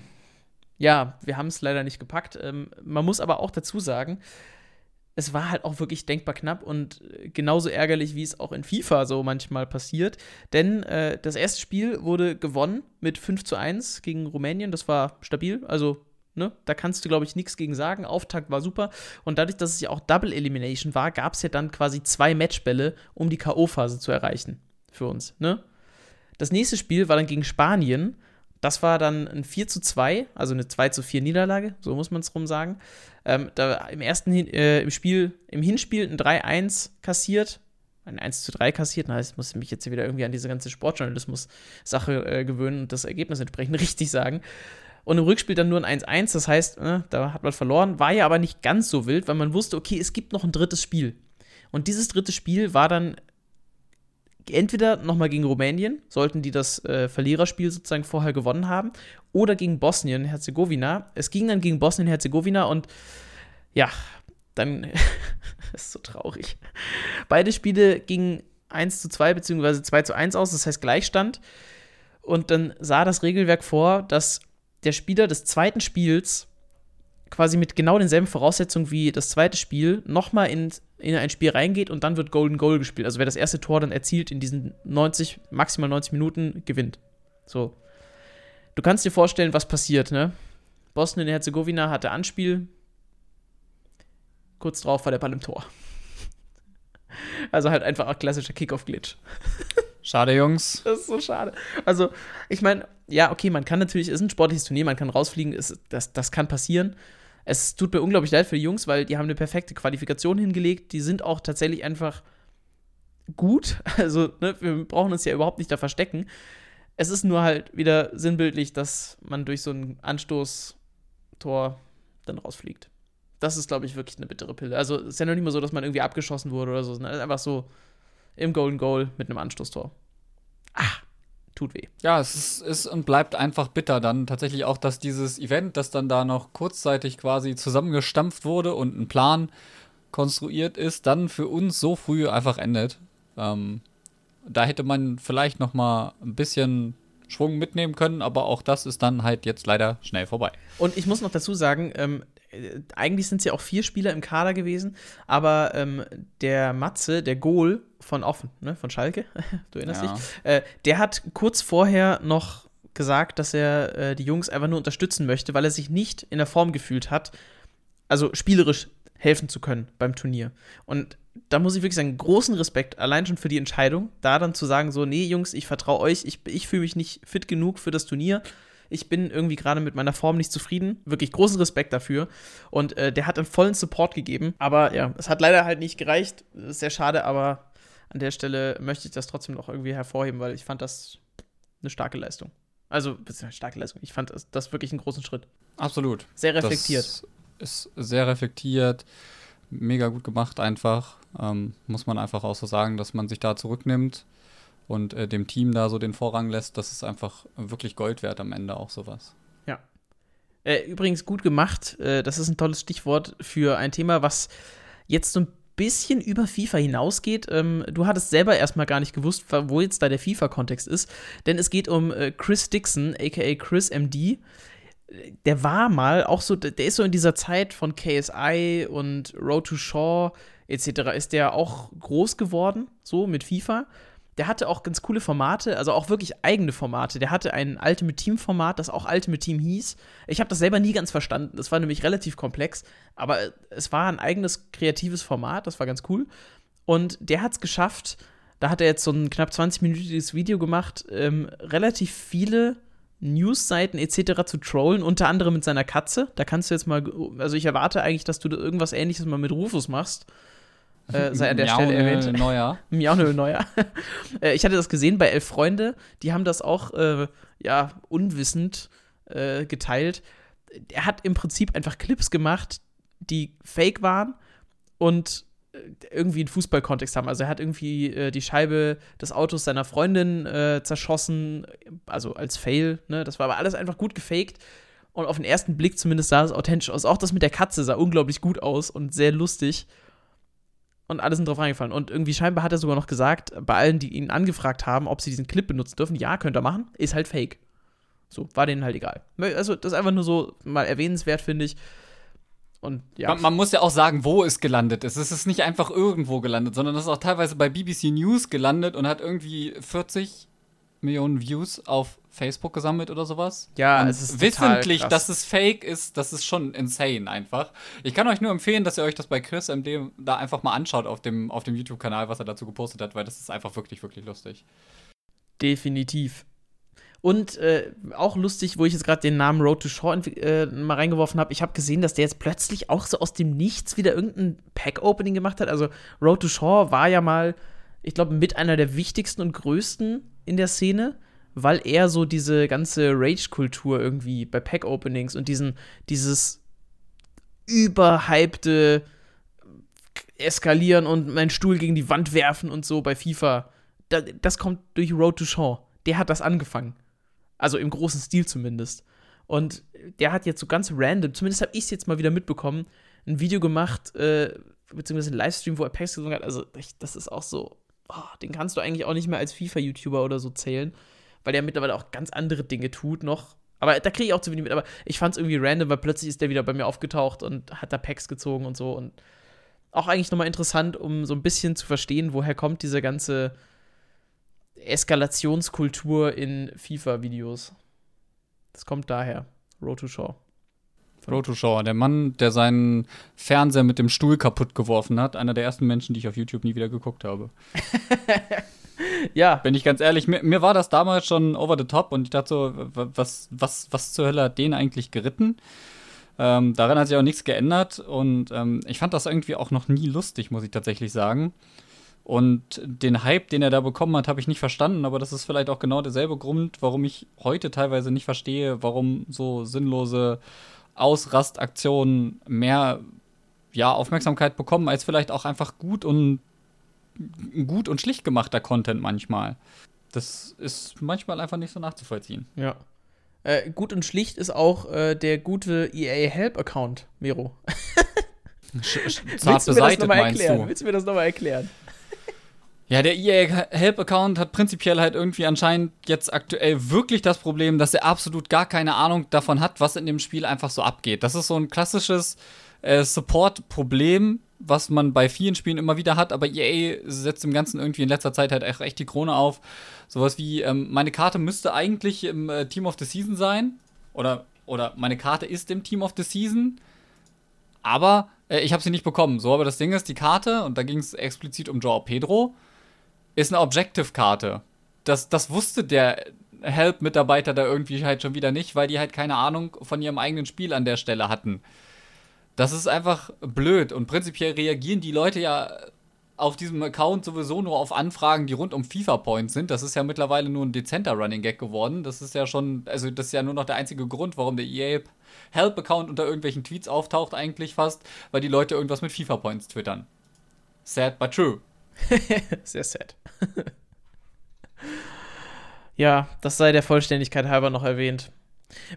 Speaker 2: ja, wir haben es leider nicht gepackt. Ähm, man muss aber auch dazu sagen, es war halt auch wirklich denkbar knapp und genauso ärgerlich, wie es auch in FIFA so manchmal passiert. Denn äh, das erste Spiel wurde gewonnen mit 5 zu 1 gegen Rumänien. Das war stabil. Also, ne, da kannst du, glaube ich, nichts gegen sagen. Auftakt war super. Und dadurch, dass es ja auch Double Elimination war, gab es ja dann quasi zwei Matchbälle, um die K.O.-Phase zu erreichen. Für uns, ne? Das nächste Spiel war dann gegen Spanien. Das war dann ein 4 zu 2, also eine 2 zu 4 Niederlage, so muss man es rum sagen. Ähm, da im ersten äh, im Spiel, im Hinspiel ein 3-1 kassiert, ein 1 zu 3 kassiert. Na, ich muss mich jetzt wieder irgendwie an diese ganze Sportjournalismus-Sache äh, gewöhnen und das Ergebnis entsprechend richtig sagen. Und im Rückspiel dann nur ein 1-1, das heißt, äh, da hat man verloren. War ja aber nicht ganz so wild, weil man wusste, okay, es gibt noch ein drittes Spiel. Und dieses dritte Spiel war dann entweder nochmal gegen Rumänien, sollten die das äh, Verliererspiel sozusagen vorher gewonnen haben, oder gegen Bosnien-Herzegowina. Es ging dann gegen Bosnien-Herzegowina und ja, dann ist so traurig. Beide Spiele gingen 1 zu 2 bzw. 2 zu 1 aus, das heißt Gleichstand. Und dann sah das Regelwerk vor, dass der Spieler des zweiten Spiels quasi mit genau denselben Voraussetzungen wie das zweite Spiel nochmal in, in ein Spiel reingeht und dann wird Golden Goal gespielt. Also wer das erste Tor dann erzielt in diesen 90, maximal 90 Minuten, gewinnt. So. Du kannst dir vorstellen, was passiert, ne? Bosnien-Herzegowina hatte Anspiel. Kurz drauf war der Ball im Tor. Also halt einfach ein klassischer Kickoff-Glitch.
Speaker 3: Schade, Jungs.
Speaker 2: Das ist so schade. Also, ich meine, ja, okay, man kann natürlich, ist ein sportliches Turnier, man kann rausfliegen, ist, das, das kann passieren. Es tut mir unglaublich leid für die Jungs, weil die haben eine perfekte Qualifikation hingelegt. Die sind auch tatsächlich einfach gut. Also, ne, wir brauchen uns ja überhaupt nicht da verstecken. Es ist nur halt wieder sinnbildlich, dass man durch so ein Anstoßtor dann rausfliegt. Das ist, glaube ich, wirklich eine bittere Pille. Also, es ist ja noch nicht mal so, dass man irgendwie abgeschossen wurde oder so. sondern einfach so im Golden Goal mit einem Anstoßtor. Ah, tut weh.
Speaker 3: Ja, es ist, ist, und bleibt einfach bitter dann tatsächlich auch, dass dieses Event, das dann da noch kurzzeitig quasi zusammengestampft wurde und ein Plan konstruiert ist, dann für uns so früh einfach endet. Ähm, da hätte man vielleicht noch mal ein bisschen Schwung mitnehmen können, aber auch das ist dann halt jetzt leider schnell vorbei.
Speaker 2: Und ich muss noch dazu sagen, ähm, eigentlich sind es ja auch vier Spieler im Kader gewesen, aber ähm, der Matze, der Goal von Offen, ne, von Schalke, du erinnerst ja. dich, äh, der hat kurz vorher noch gesagt, dass er äh, die Jungs einfach nur unterstützen möchte, weil er sich nicht in der Form gefühlt hat, also spielerisch helfen zu können beim Turnier. Und da muss ich wirklich sagen, großen Respekt, allein schon für die Entscheidung, da dann zu sagen, so, nee, Jungs, ich vertraue euch, ich, ich fühle mich nicht fit genug für das Turnier ich bin irgendwie gerade mit meiner Form nicht zufrieden. Wirklich großen Respekt dafür. Und äh, der hat einen vollen Support gegeben. Aber ja, es hat leider halt nicht gereicht. Ist sehr schade, aber an der Stelle möchte ich das trotzdem noch irgendwie hervorheben, weil ich fand das eine starke Leistung. Also, eine starke Leistung. Ich fand das, das wirklich einen großen Schritt.
Speaker 3: Absolut.
Speaker 2: Sehr reflektiert.
Speaker 3: Das ist sehr reflektiert. Mega gut gemacht, einfach. Ähm, muss man einfach auch so sagen, dass man sich da zurücknimmt und äh, dem Team da so den Vorrang lässt, das ist einfach wirklich Gold wert am Ende auch sowas.
Speaker 2: Ja. Äh, übrigens gut gemacht. Äh, das ist ein tolles Stichwort für ein Thema, was jetzt so ein bisschen über FIFA hinausgeht. Ähm, du hattest selber erstmal gar nicht gewusst, wo jetzt da der FIFA-Kontext ist, denn es geht um äh, Chris Dixon, aka Chris MD. Der war mal auch so, der ist so in dieser Zeit von KSI und Road to Shaw etc. ist der auch groß geworden, so mit FIFA der hatte auch ganz coole Formate, also auch wirklich eigene Formate. Der hatte ein Ultimate Team Format, das auch Ultimate Team hieß. Ich habe das selber nie ganz verstanden. Das war nämlich relativ komplex, aber es war ein eigenes kreatives Format, das war ganz cool. Und der hat es geschafft, da hat er jetzt so ein knapp 20-minütiges Video gemacht, ähm, relativ viele Newsseiten etc. zu trollen, unter anderem mit seiner Katze. Da kannst du jetzt mal, also ich erwarte eigentlich, dass du irgendwas ähnliches mal mit Rufus machst äh, sei an der Stelle erwähnt.
Speaker 3: Neuer.
Speaker 2: Miaunel Neuer. äh, ich hatte das gesehen bei Elf Freunde, die haben das auch, äh, ja, unwissend äh, geteilt. Er hat im Prinzip einfach Clips gemacht, die fake waren und äh, irgendwie einen Fußballkontext haben. Also er hat irgendwie äh, die Scheibe des Autos seiner Freundin zerschossen, also als Fail, ne? Das war aber alles einfach gut gefaked. Und auf den ersten Blick zumindest sah es authentisch aus. Auch das mit der Katze sah unglaublich gut aus und sehr lustig und alle sind drauf reingefallen. Und irgendwie scheinbar hat er sogar noch gesagt, bei allen, die ihn angefragt haben, ob sie diesen Clip benutzen dürfen, ja, könnt ihr machen, ist halt fake. So, war denen halt egal. Also, das ist einfach nur so mal erwähnenswert, finde ich. Und ja.
Speaker 3: Man, man, muss ja auch sagen, wo es gelandet ist. Es ist nicht einfach irgendwo gelandet, sondern es ist auch teilweise bei BBC News gelandet und hat irgendwie 40 Millionen Views auf Facebook gesammelt oder sowas.
Speaker 2: Ja,
Speaker 3: und
Speaker 2: es ist
Speaker 3: wissentlich, dass es fake ist, das ist schon insane einfach. Ich kann euch nur empfehlen, dass ihr euch das bei Chris MD da einfach mal anschaut auf dem, auf dem YouTube-Kanal, was er dazu gepostet hat, weil das ist einfach wirklich, wirklich lustig.
Speaker 2: Definitiv. Und äh, auch lustig, wo ich jetzt gerade den Namen Road to Shore äh, mal reingeworfen habe. Ich habe gesehen, dass der jetzt plötzlich auch so aus dem Nichts wieder irgendein Pack-Opening gemacht hat. Also Road to Shore war ja mal, ich glaube, mit einer der wichtigsten und größten in der Szene weil er so diese ganze Rage-Kultur irgendwie bei Pack-Openings und diesen, dieses überhypte Eskalieren und meinen Stuhl gegen die Wand werfen und so bei FIFA, das, das kommt durch Road to Shaw. Der hat das angefangen. Also im großen Stil zumindest. Und der hat jetzt so ganz random, zumindest habe ich es jetzt mal wieder mitbekommen, ein Video gemacht, äh, beziehungsweise ein Livestream, wo er Packs gesungen hat. Also, ich, das ist auch so, oh, den kannst du eigentlich auch nicht mehr als FIFA-YouTuber oder so zählen weil der mittlerweile auch ganz andere Dinge tut noch. Aber da kriege ich auch zu wenig mit. Aber ich fand es irgendwie random, weil plötzlich ist der wieder bei mir aufgetaucht und hat da Packs gezogen und so. Und auch eigentlich nochmal interessant, um so ein bisschen zu verstehen, woher kommt diese ganze Eskalationskultur in FIFA-Videos. Das kommt daher. Road to Shaw.
Speaker 3: Shaw, der Mann, der seinen Fernseher mit dem Stuhl kaputt geworfen hat. Einer der ersten Menschen, die ich auf YouTube nie wieder geguckt habe. ja. Bin ich ganz ehrlich, mir, mir, war das damals schon over the top und ich dachte so, was, was, was zur Hölle hat den eigentlich geritten? Ähm, daran hat sich auch nichts geändert und ähm, ich fand das irgendwie auch noch nie lustig, muss ich tatsächlich sagen. Und den Hype, den er da bekommen hat, habe ich nicht verstanden, aber das ist vielleicht auch genau derselbe Grund, warum ich heute teilweise nicht verstehe, warum so sinnlose Ausrastaktionen mehr ja, Aufmerksamkeit bekommen, als vielleicht auch einfach gut und gut und schlicht gemachter Content manchmal. Das ist manchmal einfach nicht so nachzuvollziehen.
Speaker 2: Ja. Äh, gut und schlicht ist auch äh, der gute EA Help Account, Miro.
Speaker 3: Zart beseitigt,
Speaker 2: meinst erklären? du? Willst du mir das nochmal erklären?
Speaker 3: Ja, der EA Help Account hat prinzipiell halt irgendwie anscheinend jetzt aktuell wirklich das Problem, dass er absolut gar keine Ahnung davon hat, was in dem Spiel einfach so abgeht. Das ist so ein klassisches äh, Support-Problem, was man bei vielen Spielen immer wieder hat, aber EA setzt im Ganzen irgendwie in letzter Zeit halt echt die Krone auf. Sowas wie, ähm, meine Karte müsste eigentlich im äh, Team of the Season sein. Oder, oder meine Karte ist im Team of the Season. Aber äh, ich habe sie nicht bekommen. So, aber das Ding ist, die Karte, und da ging es explizit um Joao Pedro, ist eine Objective-Karte. Das, das wusste der Help-Mitarbeiter da irgendwie halt schon wieder nicht, weil die halt keine Ahnung von ihrem eigenen Spiel an der Stelle hatten. Das ist einfach blöd. Und prinzipiell reagieren die Leute ja auf diesem Account sowieso nur auf Anfragen, die rund um FIFA-Points sind. Das ist ja mittlerweile nur ein dezenter Running Gag geworden. Das ist ja schon, also das ist ja nur noch der einzige Grund, warum der EA Help-Account unter irgendwelchen Tweets auftaucht, eigentlich fast, weil die Leute irgendwas mit FIFA-Points twittern. Sad but true.
Speaker 2: Sehr sad. ja, das sei der Vollständigkeit halber noch erwähnt.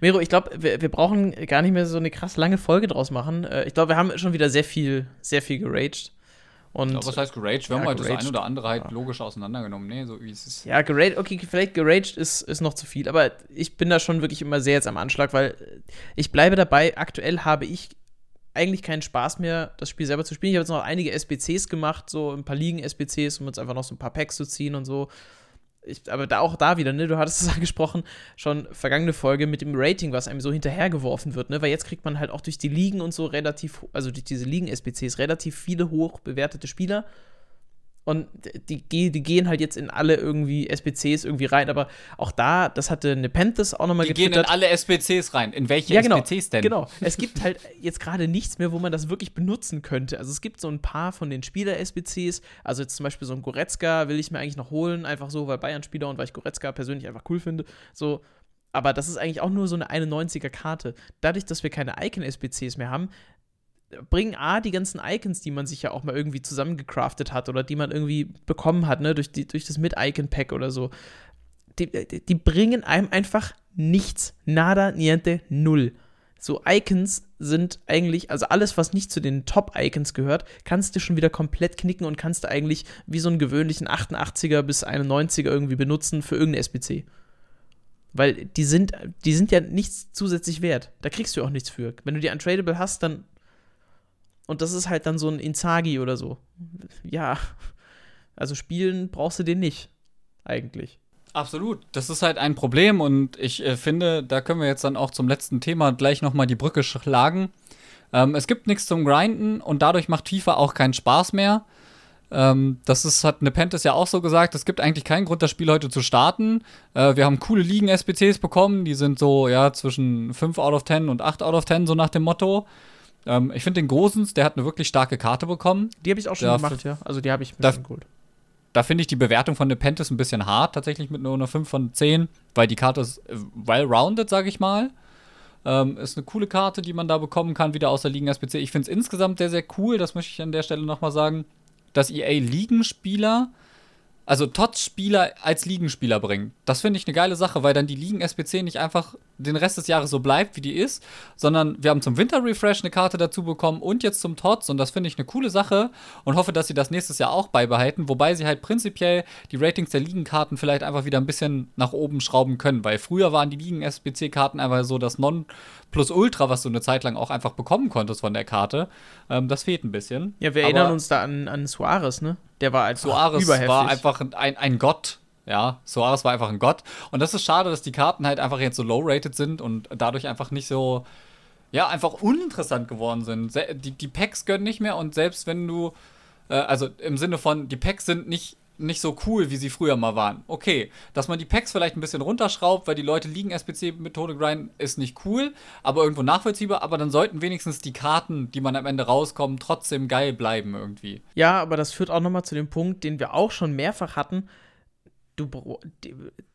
Speaker 2: Miro, ich glaube, wir, wir, brauchen gar nicht mehr so eine krass lange Folge draus machen. Äh, ich glaube, wir haben schon wieder sehr viel, sehr viel geraged. Und
Speaker 3: ja, was heißt geraged? Wir
Speaker 2: ja,
Speaker 3: haben halt das
Speaker 2: geraged.
Speaker 3: eine oder andere halt logisch auseinandergenommen. Nee, so wie es ist.
Speaker 2: Ja, geraged, okay, vielleicht geraged ist, ist noch zu viel, aber ich bin da schon wirklich immer sehr jetzt am Anschlag, weil ich bleibe dabei, aktuell habe ich eigentlich keinen Spaß mehr, das Spiel selber zu spielen. Ich habe jetzt noch einige SBCs gemacht, so ein paar Ligen-SBCs, um jetzt einfach noch so ein paar Packs zu ziehen und so. Ich, aber da auch da wieder, ne, du hattest es angesprochen, schon vergangene Folge mit dem Rating, was einem so hinterhergeworfen wird, ne, weil jetzt kriegt man halt auch durch die Ligen und so relativ, also durch diese Ligen-SBCs relativ viele hoch bewertete Spieler. Und die, die, gehen halt jetzt in alle irgendwie SBCs irgendwie rein, aber auch da, das hatte Nepenthes auch nochmal
Speaker 3: Die gehen in alle SBCs rein. In welche
Speaker 2: ja, genau,
Speaker 3: SBCs denn?
Speaker 2: Genau. Es gibt halt jetzt gerade nichts mehr, wo man das wirklich benutzen könnte. Also es gibt so ein paar von den Spieler-SBCs. Also jetzt zum Beispiel so ein Goretzka will ich mir eigentlich noch holen, einfach so, weil Bayern-Spieler und weil ich Goretzka persönlich einfach cool finde. So. Aber das ist eigentlich auch nur so eine 91er Karte. Dadurch, dass wir keine Icon-SBCs mehr haben, bringen A, die ganzen Icons, die man sich ja auch mal irgendwie zusammengecraftet hat oder die man irgendwie bekommen hat, ne, durch, die, durch das Mit-Icon-Pack oder so, die, die, bringen einem einfach nichts. Nada, niente, null. So Icons sind eigentlich, also alles, was nicht zu den Top-Icons gehört, kannst du schon wieder komplett knicken und kannst du eigentlich wie so einen gewöhnlichen 88er bis 91er irgendwie benutzen für irgendeine SBC. Weil die sind, die sind ja nichts zusätzlich wert. Da kriegst du auch nichts für. Wenn du die Untradable hast, dann. Und das ist halt dann so ein Inzagi oder so. Ja. Also spielen brauchst du den nicht. Eigentlich.
Speaker 3: Absolut. Das ist halt ein Problem und ich äh, finde, da können wir jetzt dann auch zum letzten Thema gleich nochmal die Brücke schlagen. Ähm, es gibt nichts zum Grinden und dadurch macht FIFA auch keinen Spaß mehr. Ähm, das ist, hat Nepenthes ja auch so gesagt. Es gibt eigentlich keinen Grund, das Spiel heute zu starten. Äh, wir haben coole Ligen-SBCs bekommen. Die sind so, ja, zwischen 5 out of 10 und 8 out of 10, so nach dem Motto. Ähm, ich finde den Gosens, der hat eine wirklich starke Karte bekommen.
Speaker 2: Die habe ich auch schon
Speaker 3: Ja,
Speaker 2: gemacht, ja. Also die habe ich mir
Speaker 3: da-
Speaker 2: geholt.
Speaker 3: Da finde ich die Bewertung von Nepenthes ein bisschen hart, tatsächlich mit nur einer 5 von 10, weil die Karte ist äh, well-rounded, sage ich mal. Ähm, ist eine coole Karte, die man da bekommen kann, wieder aus der Ligen-SPC. Ich finde es insgesamt sehr, sehr cool, das möchte ich an der Stelle nochmal sagen, dass EA Ligenspieler, also TOTS-Spieler als Ligenspieler bringt. Das finde ich eine geile Sache, weil dann die Ligen-SPC nicht einfach den Rest des Jahres so bleibt, wie die ist, sondern wir haben zum Winter-Refresh eine Karte dazu bekommen und jetzt zum TOTS und das finde ich eine coole Sache und hoffe, dass sie das nächstes Jahr auch beibehalten, wobei sie halt prinzipiell die Ratings der Ligenkarten vielleicht einfach wieder ein bisschen nach oben schrauben können, weil früher waren die Ligen-SPC-Karten einfach so das Non plus Ultra, was du eine Zeit lang auch einfach bekommen konntest von der Karte. Ähm, das fehlt ein bisschen.
Speaker 2: Ja, wir
Speaker 3: Aber
Speaker 2: erinnern uns da an, an Suarez, ne? Der war einfach
Speaker 3: Suarez
Speaker 2: überheftig.
Speaker 3: war einfach ein, ein Gott. Ja, Suarez war einfach ein Gott. Und das ist schade, dass die Karten halt einfach jetzt so low-rated sind und dadurch einfach nicht so, ja, einfach uninteressant geworden sind. Die, die Packs gönnen nicht mehr und selbst wenn du, äh, also im Sinne von, die Packs sind nicht, nicht so cool, wie sie früher mal waren. Okay, dass man die Packs vielleicht ein bisschen runterschraubt, weil die Leute liegen SPC-Methode grinden, ist nicht cool, aber irgendwo nachvollziehbar. Aber dann sollten wenigstens die Karten, die man am Ende rauskommen, trotzdem geil bleiben irgendwie.
Speaker 2: Ja, aber das führt auch nochmal zu dem Punkt, den wir auch schon mehrfach hatten. Du,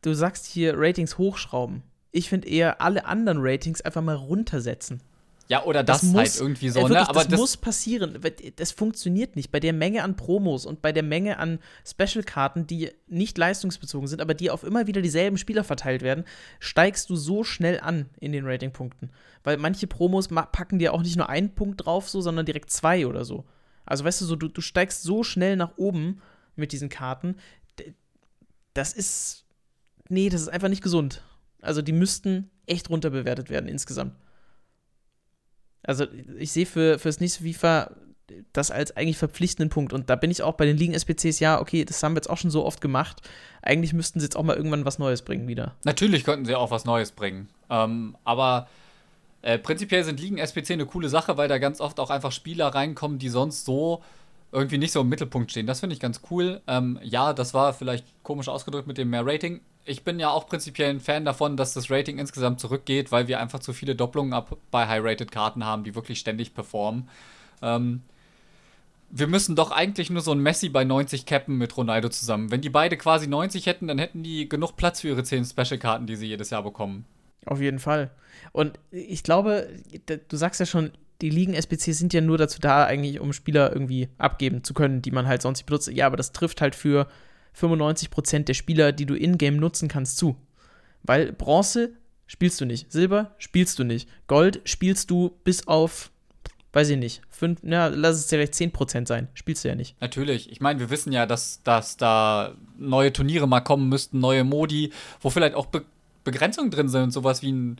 Speaker 2: du sagst hier Ratings hochschrauben. Ich finde eher alle anderen Ratings einfach mal runtersetzen.
Speaker 3: Ja, oder das, halt irgendwie so,
Speaker 2: äh,
Speaker 3: ne?
Speaker 2: wirklich,
Speaker 3: Aber
Speaker 2: das,
Speaker 3: das,
Speaker 2: muss passieren. weil Das funktioniert nicht. Bei der Menge an Promos und bei der Menge an Special-Karten, die nicht leistungsbezogen sind, aber die auf immer wieder dieselben Spieler verteilt werden, steigst du so schnell an in den Ratingpunkten. Weil manche Promos packen dir auch nicht nur einen Punkt drauf, so, sondern direkt zwei oder so. Also weißt du, so, du, du steigst so schnell nach oben mit diesen Karten. Das ist. Nee, das ist einfach nicht gesund. Also die müssten echt runterbewertet werden insgesamt. Also ich sehe für, für das nächste FIFA das als eigentlich verpflichtenden Punkt. Und da bin ich auch bei den Ligen-SPCs, ja, okay, das haben wir jetzt auch schon so oft gemacht. Eigentlich müssten sie jetzt auch mal irgendwann was Neues bringen wieder.
Speaker 3: Natürlich könnten sie auch was Neues bringen. Ähm, aber äh, prinzipiell sind Ligen-SPC eine coole Sache, weil da ganz oft auch einfach Spieler reinkommen, die sonst so irgendwie nicht so im Mittelpunkt stehen. Das finde ich ganz cool. Ähm, ja, das war vielleicht komisch ausgedrückt mit dem mehr Rating. Ich bin ja auch prinzipiell ein Fan davon, dass das Rating insgesamt zurückgeht, weil wir einfach zu viele Doppelungen ab bei High-Rated-Karten haben, die wirklich ständig performen. Ähm, wir müssen doch eigentlich nur so ein Messi bei 90 cappen mit Ronaldo zusammen. Wenn die beide quasi 90 hätten, dann hätten die genug Platz für ihre 10 Special-Karten, die sie jedes Jahr bekommen.
Speaker 2: Auf jeden Fall. Und ich glaube, du sagst ja schon, die Ligen-SPCs sind ja nur dazu da, eigentlich, um Spieler irgendwie abgeben zu können, die man halt sonst nicht benutzt. Ja, aber das trifft halt für 95% der Spieler, die du in-game nutzen kannst, zu. Weil Bronze spielst du nicht, Silber spielst du nicht, Gold spielst du bis auf weiß ich nicht, fünf, na, lass es vielleicht 10% sein. Spielst du ja nicht.
Speaker 3: Natürlich. Ich meine, wir wissen ja, dass, dass da neue Turniere mal kommen müssten, neue Modi, wo vielleicht auch Be Begrenzungen drin sind, sowas wie ein.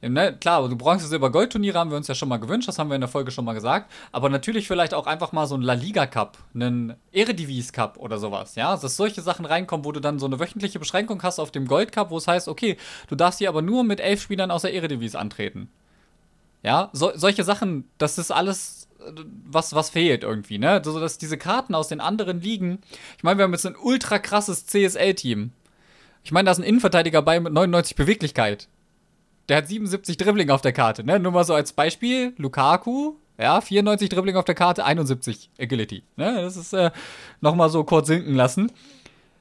Speaker 3: Ne, klar, du Bronze, Silber, Gold-Turniere haben wir uns ja schon mal gewünscht, das haben wir in der Folge schon mal gesagt. Aber natürlich vielleicht auch einfach mal so ein La Liga Cup, einen Eredivis Cup oder sowas, ja. Dass solche Sachen reinkommen, wo du dann so eine wöchentliche Beschränkung hast auf dem Gold Cup, wo es heißt, okay, du darfst hier aber nur mit elf Spielern aus der Eredivis antreten. Ja, so, solche Sachen, das ist alles, äh, was, was fehlt irgendwie, ne? So, dass diese Karten aus den anderen Ligen, ich meine, wir haben jetzt ein ultra krasses CSL-Team. Ich meine, da ist ein Innenverteidiger bei mit 99 Beweglichkeit. Der hat 77 Dribbling auf der Karte, ne? Nur mal so als Beispiel, Lukaku, ja, 94 Dribbling auf der Karte, 71 Agility. Ne? Das ist äh, nochmal so kurz sinken lassen.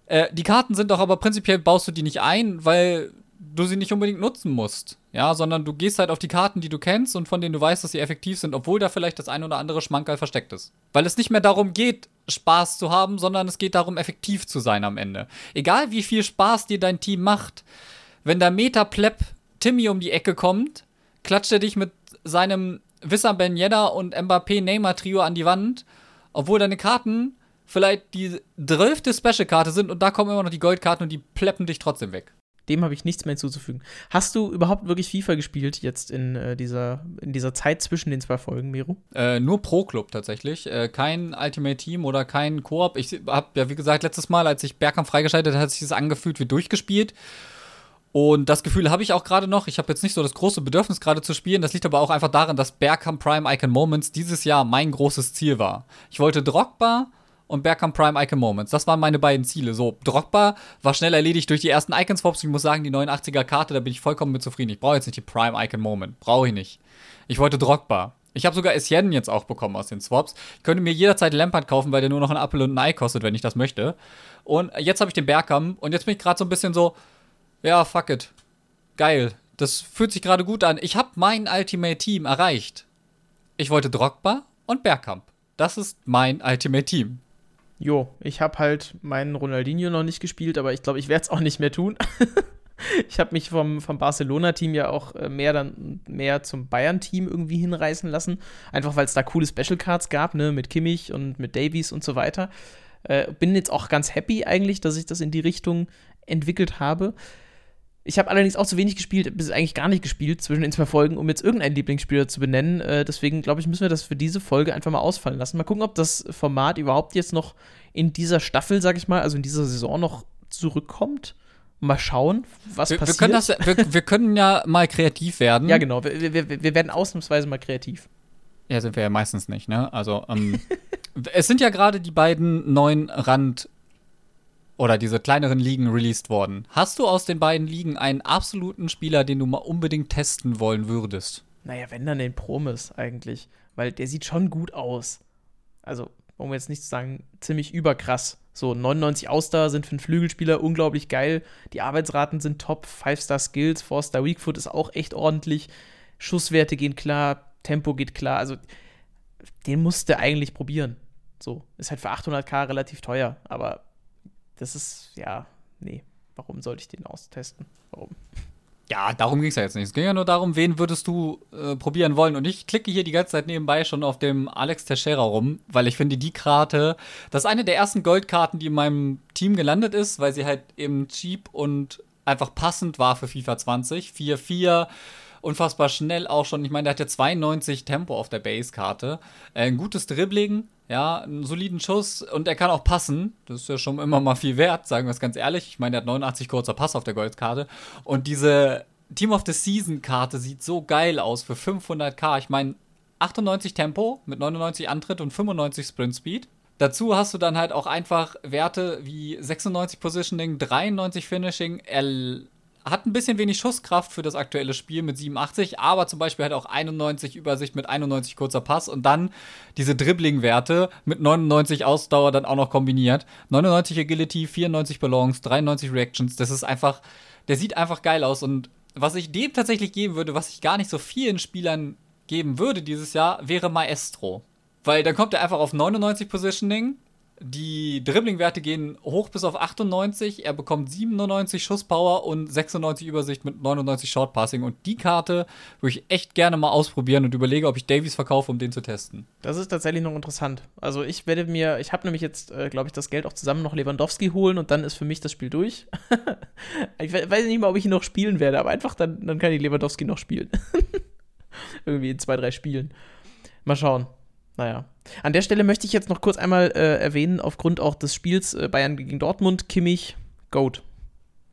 Speaker 3: Äh, die Karten sind doch aber prinzipiell, baust du die nicht ein, weil du sie nicht unbedingt nutzen musst. Ja, sondern du gehst halt auf die Karten, die du kennst und von denen du weißt, dass sie effektiv sind, obwohl da vielleicht das ein oder andere Schmankerl versteckt ist. Weil es nicht mehr darum geht, Spaß zu haben, sondern es geht darum, effektiv zu sein am Ende. Egal wie viel Spaß dir dein Team macht, wenn der Meta-Pleb Timmy um die Ecke kommt, klatscht er dich mit seinem Wissam Ben Yedda und Mbappé Neymar Trio an die Wand, obwohl deine Karten vielleicht die zwölfte Special-Karte sind und da kommen immer noch die Goldkarten und die pleppen dich trotzdem weg.
Speaker 2: Dem habe ich nichts mehr hinzuzufügen. Hast du überhaupt wirklich FIFA gespielt jetzt in, äh, dieser, in dieser Zeit zwischen den zwei Folgen, Miro?
Speaker 3: Äh, nur Pro Club tatsächlich. Äh, kein Ultimate Team oder kein Koop. Ich habe ja, wie gesagt, letztes Mal, als ich Bergkampf freigeschaltet hat sich das angefühlt wie durchgespielt. Und das Gefühl habe ich auch gerade noch. Ich habe jetzt nicht so das große Bedürfnis, gerade zu spielen. Das liegt aber auch einfach daran, dass Bergkamp Prime Icon Moments dieses Jahr mein großes Ziel war. Ich wollte Drogba und Bergkamp Prime Icon Moments. Das waren meine beiden Ziele. So, Drogba war schnell erledigt durch die ersten Icon Swaps. Ich muss sagen, die 89er Karte, da bin ich vollkommen mit zufrieden. Ich brauche jetzt nicht die Prime Icon Moment. Brauche ich nicht. Ich wollte Drogba. Ich habe sogar Essien jetzt auch bekommen aus den Swaps. Ich könnte mir jederzeit Lampard kaufen, weil der nur noch ein Apfel und ein Ei kostet, wenn ich das möchte. Und jetzt habe ich den Bergkamp und jetzt bin ich gerade so ein bisschen so, ja, fuck it. Geil. Das fühlt sich gerade gut an. Ich habe mein Ultimate Team erreicht. Ich wollte Drogba und Bergkamp. Das ist mein Ultimate Team.
Speaker 2: Jo, ich habe halt meinen Ronaldinho noch nicht gespielt, aber ich glaube, ich werde es auch nicht mehr tun. ich habe mich vom, vom Barcelona-Team ja auch äh, mehr dann mehr zum Bayern-Team irgendwie hinreißen lassen. Einfach weil es da coole Special Cards gab, ne, mit Kimmich und mit Davies und so weiter. Äh, bin jetzt auch ganz happy eigentlich, dass ich das in die Richtung entwickelt habe. Ich habe allerdings auch zu wenig gespielt, bis eigentlich gar nicht gespielt zwischen den zwei Folgen, um jetzt irgendeinen Lieblingsspieler zu benennen. Äh, deswegen glaube ich, müssen wir das für diese Folge einfach mal ausfallen lassen. Mal gucken, ob das Format überhaupt jetzt noch in dieser Staffel, sag ich mal, also in dieser Saison noch zurückkommt. Mal schauen, was
Speaker 3: wir,
Speaker 2: passiert.
Speaker 3: Wir können, das, wir, wir können ja mal kreativ werden.
Speaker 2: ja, genau. Wir, wir, wir werden ausnahmsweise mal kreativ.
Speaker 3: Ja, sind wir ja meistens nicht, ne? Also, ähm, es sind ja gerade die beiden neuen Rand- oder diese kleineren Ligen released worden. Hast du aus den beiden Ligen einen absoluten Spieler, den du mal unbedingt testen wollen würdest?
Speaker 2: Naja, wenn dann den Promis eigentlich. Weil der sieht schon gut aus. Also, um jetzt nicht zu sagen, ziemlich überkrass. So, 99 Ausdauer sind für einen Flügelspieler unglaublich geil. Die Arbeitsraten sind top. 5-Star Skills, 4-Star Weakfoot ist auch echt ordentlich. Schusswerte gehen klar, Tempo geht klar. Also, den musste eigentlich probieren. So, ist halt für 800k relativ teuer, aber das ist, ja, nee. Warum sollte ich den austesten? Warum?
Speaker 3: Ja, darum ging es ja jetzt nicht. Es ging ja nur darum, wen würdest du äh, probieren wollen. Und ich klicke hier die ganze Zeit nebenbei schon auf dem Alex Teixeira rum, weil ich finde, die Karte, das ist eine der ersten Goldkarten, die in meinem Team gelandet ist, weil sie halt eben cheap und einfach passend war für FIFA 20. 4-4, unfassbar schnell auch schon. Ich meine, der hat ja 92 Tempo auf der Base-Karte. Äh, ein gutes Dribbling, ja, einen soliden Schuss und er kann auch passen. Das ist ja schon immer mal viel wert, sagen wir es ganz ehrlich. Ich meine, der hat 89 kurzer Pass auf der Goldkarte. Und diese Team of the Season Karte sieht so geil aus für 500k. Ich meine, 98 Tempo mit 99 Antritt und 95 Sprint Speed. Dazu hast du dann halt auch einfach Werte wie 96 Positioning, 93 Finishing. Er hat ein bisschen wenig Schusskraft für das aktuelle Spiel mit 87, aber zum Beispiel hat auch 91 Übersicht mit 91 kurzer Pass und dann diese Dribbling-Werte mit 99 Ausdauer dann auch noch kombiniert. 99 Agility, 94 Balance, 93 Reactions. Das ist einfach, der sieht einfach geil aus und was ich dem tatsächlich geben würde, was ich gar nicht so vielen Spielern geben würde dieses Jahr, wäre Maestro. Weil dann kommt er einfach auf 99 Positioning, Die Dribbling-Werte gehen hoch bis auf 98. Er bekommt 97 Schusspower und 96 Übersicht mit 99 Shortpassing. Und die Karte würde ich echt gerne mal ausprobieren und überlege, ob ich Davies verkaufe, um den zu testen.
Speaker 2: Das ist tatsächlich noch interessant. Also ich werde mir, ich habe nämlich jetzt, äh, glaube ich, das Geld auch zusammen noch Lewandowski holen und dann ist für mich das Spiel durch. ich weiß nicht mal, ob ich ihn noch spielen werde, aber einfach dann, dann kann ich Lewandowski noch spielen. Irgendwie in zwei, drei Spielen. Mal schauen. Naja. An der Stelle möchte ich jetzt noch kurz einmal äh, erwähnen, aufgrund auch des Spiels äh, Bayern gegen Dortmund, Kimmich, Goat.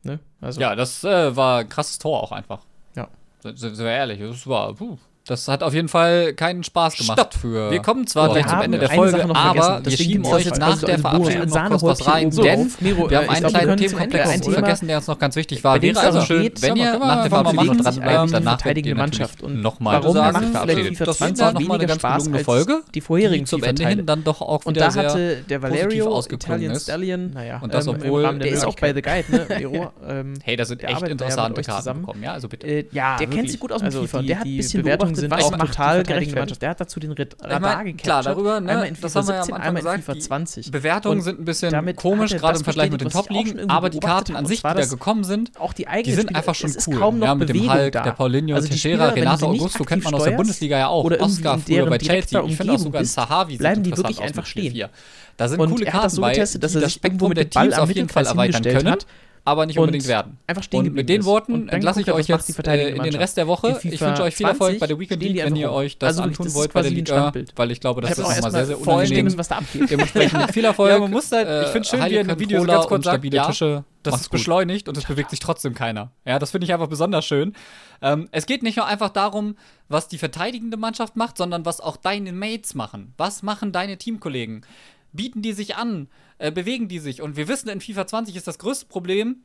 Speaker 2: Ne?
Speaker 3: Also, ja, das äh, war ein krasses Tor auch einfach.
Speaker 2: Ja.
Speaker 3: Sind wir ehrlich, das war, puh, das hat auf jeden Fall keinen Spaß gemacht
Speaker 1: Stopp.
Speaker 3: für.
Speaker 1: Wir kommen zwar gleich zum Ende der Folge, aber wir schieben euch jetzt nach
Speaker 2: quasi
Speaker 1: der
Speaker 2: so
Speaker 1: Verabschiedung noch kurz was rein,
Speaker 2: oben
Speaker 1: denn.
Speaker 2: Miro,
Speaker 3: wir haben einen kleinen Themenkomplex vergessen, der uns noch ganz wichtig war.
Speaker 2: dem
Speaker 3: Wäre also schön, wenn ihr
Speaker 1: mal,
Speaker 3: nach der
Speaker 1: sich
Speaker 3: dran bleibt, danach werdet ihr
Speaker 2: Mannschaft
Speaker 3: nochmal sagen, verabschiedet. Das
Speaker 2: 20
Speaker 3: war noch mal eine ganz gelungene Folge,
Speaker 2: die vorherigen
Speaker 3: zum Ende hin dann doch auch
Speaker 2: Und
Speaker 3: wieder
Speaker 2: da
Speaker 3: sehr positiv ausgeklungen ist. Und das,
Speaker 2: ähm,
Speaker 3: obwohl-
Speaker 2: der ist auch bei The Guide, ne, ähm,
Speaker 3: Hey, da sind echt interessante Karten bekommen, ja, also bitte.
Speaker 2: Ja,
Speaker 4: Der kennt sich gut aus
Speaker 2: also
Speaker 4: FIFA. Der hat ein bisschen
Speaker 2: Bewertungen
Speaker 4: beobachtet,
Speaker 2: sind auch total gerechtfertigt.
Speaker 4: Mannschaft.
Speaker 2: Der hat dazu den
Speaker 3: Ich
Speaker 2: Radar
Speaker 3: mein,
Speaker 2: gecatcht.
Speaker 3: klar, darüber, ne,
Speaker 2: einmal in
Speaker 3: das
Speaker 2: FIFA
Speaker 3: haben wir ja am
Speaker 2: 17,
Speaker 3: Anfang
Speaker 2: einmal in
Speaker 3: gesagt,
Speaker 2: FIFA
Speaker 3: die
Speaker 2: 20.
Speaker 3: Bewertungen
Speaker 2: Und
Speaker 3: sind ein bisschen komisch,
Speaker 2: er
Speaker 3: gerade
Speaker 2: das
Speaker 3: im Vergleich mit den
Speaker 2: ich
Speaker 3: Top-Ligen, aber die Karten an sich, die da gekommen sind,
Speaker 2: auch die
Speaker 3: die sind
Speaker 2: Spieler,
Speaker 3: einfach schon cool.
Speaker 2: kaum noch
Speaker 3: ja, mit dem
Speaker 2: Bewegung
Speaker 3: Hulk,
Speaker 2: da.
Speaker 3: der Paulinho,
Speaker 2: Also
Speaker 3: Teixeira, Renato Augusto kennt man aus der Bundesliga ja auch.
Speaker 2: oder irgendwie
Speaker 3: Oscar
Speaker 2: in
Speaker 3: früher
Speaker 2: deren
Speaker 3: bei Chelsea. Ich finde auch sogar Sahavi
Speaker 2: bleiben die wirklich einfach stehen.
Speaker 3: 4-4. Da sind
Speaker 2: Und
Speaker 3: coole Karten
Speaker 2: so
Speaker 3: bei,
Speaker 2: getestet, dass
Speaker 3: die
Speaker 2: er
Speaker 3: das Spektrum
Speaker 2: mit
Speaker 3: der
Speaker 2: dem Ball
Speaker 3: Teams
Speaker 2: am
Speaker 3: auf jeden Fall erweitern können,
Speaker 2: hat
Speaker 3: aber nicht
Speaker 2: und
Speaker 3: unbedingt werden.
Speaker 2: einfach stehen
Speaker 3: Und mit den
Speaker 2: ist.
Speaker 3: Worten
Speaker 2: Und dann
Speaker 3: entlasse ich euch jetzt äh, in den. Rest der Woche. Ich wünsche euch viel Erfolg bei der
Speaker 2: 20
Speaker 3: Weekend League, wenn ihr euch das
Speaker 2: Also
Speaker 3: antun
Speaker 2: das
Speaker 3: wollt bei der Liga, weil ich glaube, das
Speaker 2: Ich
Speaker 3: ist nochmal sehr, sehr unangenehm.
Speaker 2: was da abgeht.
Speaker 3: Dementsprechend viel Erfolg.
Speaker 1: Ja, man muss halt- ich
Speaker 3: äh,
Speaker 1: find schön, wie
Speaker 3: heilige
Speaker 1: in dem Video so ganz kurz
Speaker 3: und
Speaker 1: sagt, ja,
Speaker 3: Tische.
Speaker 1: das ist beschleunigt und es bewegt sich trotzdem keiner. Ja, das finde ich einfach besonders schön.
Speaker 3: Ähm, es geht nicht nur einfach darum, was die verteidigende Mannschaft macht, sondern was auch deine Mates machen. Was machen deine Teamkollegen? Bieten die sich an? Äh, bewegen die sich? Und wir wissen, in FIFA 20 ist das größte Problem,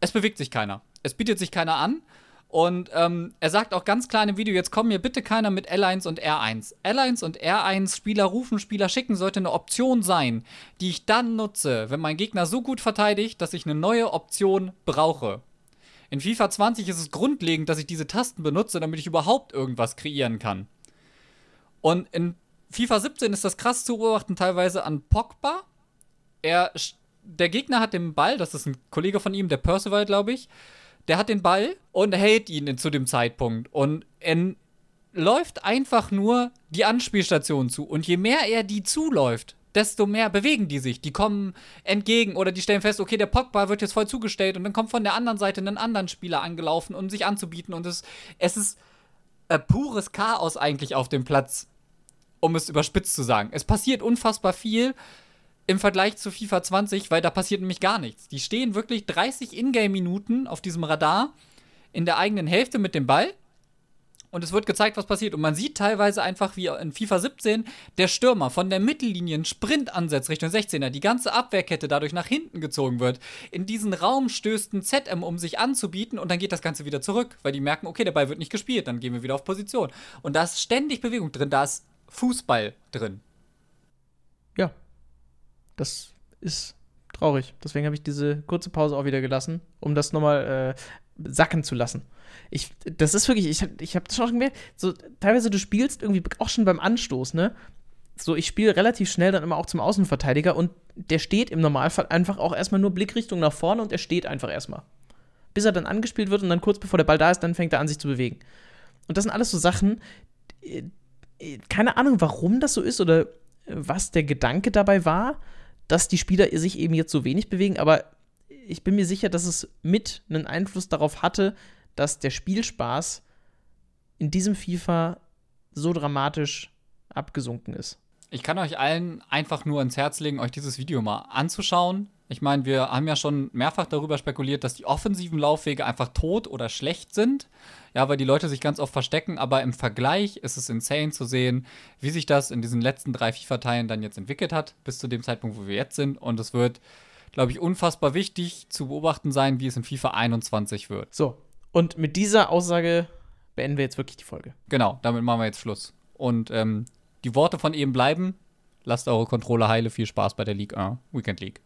Speaker 3: es bewegt sich keiner. Es bietet sich keiner an. Und ähm, er sagt auch ganz klar dem Video, jetzt kommen mir bitte keiner mit L1 und R1. L1 und R1 Spieler rufen, Spieler schicken sollte eine Option sein, die ich dann nutze, wenn mein Gegner so gut verteidigt, dass ich eine neue Option brauche. In FIFA 20 ist es grundlegend, dass ich diese Tasten benutze, damit ich überhaupt irgendwas kreieren kann. Und in FIFA 17 ist das krass zu beobachten, teilweise an Pogba. Er, der Gegner hat den Ball, das ist ein Kollege von ihm, der Percival, glaube ich. Der hat den Ball und hält ihn zu dem Zeitpunkt. Und er läuft einfach nur die Anspielstation zu. Und je mehr er die zuläuft, desto mehr bewegen die sich. Die kommen entgegen oder die stellen fest, okay, der Pogba wird jetzt voll zugestellt und dann kommt von der anderen Seite ein anderen Spieler angelaufen, um sich anzubieten. Und es, es ist äh, pures Chaos eigentlich auf dem Platz, um es überspitzt zu sagen. Es passiert unfassbar viel im Vergleich zu FIFA 20, weil da passiert nämlich gar nichts. Die stehen wirklich 30 Ingame-Minuten auf diesem Radar in der eigenen Hälfte mit dem Ball und es wird gezeigt, was passiert. Und man sieht teilweise einfach, wie in FIFA 17 der Stürmer von der Mittellinie einen Sprint ansetzt Richtung 16er, die ganze Abwehrkette dadurch nach hinten gezogen wird. In diesen Raum stößt ein ZM, um sich anzubieten, und dann geht das Ganze wieder zurück, weil die merken, okay, der Ball wird nicht gespielt, dann gehen wir wieder auf Position. Und da ist ständig Bewegung drin, da ist Fußball drin.
Speaker 2: Ja. Das ist traurig. Deswegen habe ich diese kurze Pause auch wieder gelassen, um das nochmal äh, sacken zu lassen. Ich, das ist wirklich, ich, ich habe das schon gemerkt, so teilweise du spielst irgendwie auch schon beim Anstoß, ne? So, ich spiele relativ schnell dann immer auch zum Außenverteidiger und der steht im Normalfall einfach auch erstmal nur Blickrichtung nach vorne und er steht einfach erstmal. Bis er dann angespielt wird und dann kurz bevor der Ball da ist, dann fängt er an, sich zu bewegen. Und das sind alles so Sachen, äh, äh, keine Ahnung, warum das so ist oder äh, was der Gedanke dabei war, dass die Spieler sich eben jetzt so wenig bewegen, aber ich bin mir sicher, dass es mit einen Einfluss darauf hatte, dass der Spielspaß in diesem FIFA so dramatisch abgesunken ist.
Speaker 3: Ich kann euch allen einfach nur ans Herz legen, euch dieses Video mal anzuschauen. Ich meine, wir haben ja schon mehrfach darüber spekuliert, dass die offensiven Laufwege einfach tot oder schlecht sind. Ja, weil die Leute sich ganz oft verstecken, aber im Vergleich ist es insane zu sehen, wie sich das in diesen letzten drei FIFA-Teilen dann jetzt entwickelt hat, bis zu dem Zeitpunkt, wo wir jetzt sind. Und es wird, glaube ich, unfassbar wichtig zu beobachten sein, wie es in FIFA 21 wird.
Speaker 2: So, und mit dieser Aussage beenden wir jetzt wirklich die Folge.
Speaker 3: Genau, damit machen wir jetzt Schluss. Und ähm, die Worte von eben bleiben. Lasst eure Controller heile. Viel Spaß bei der League 1 Weekend League.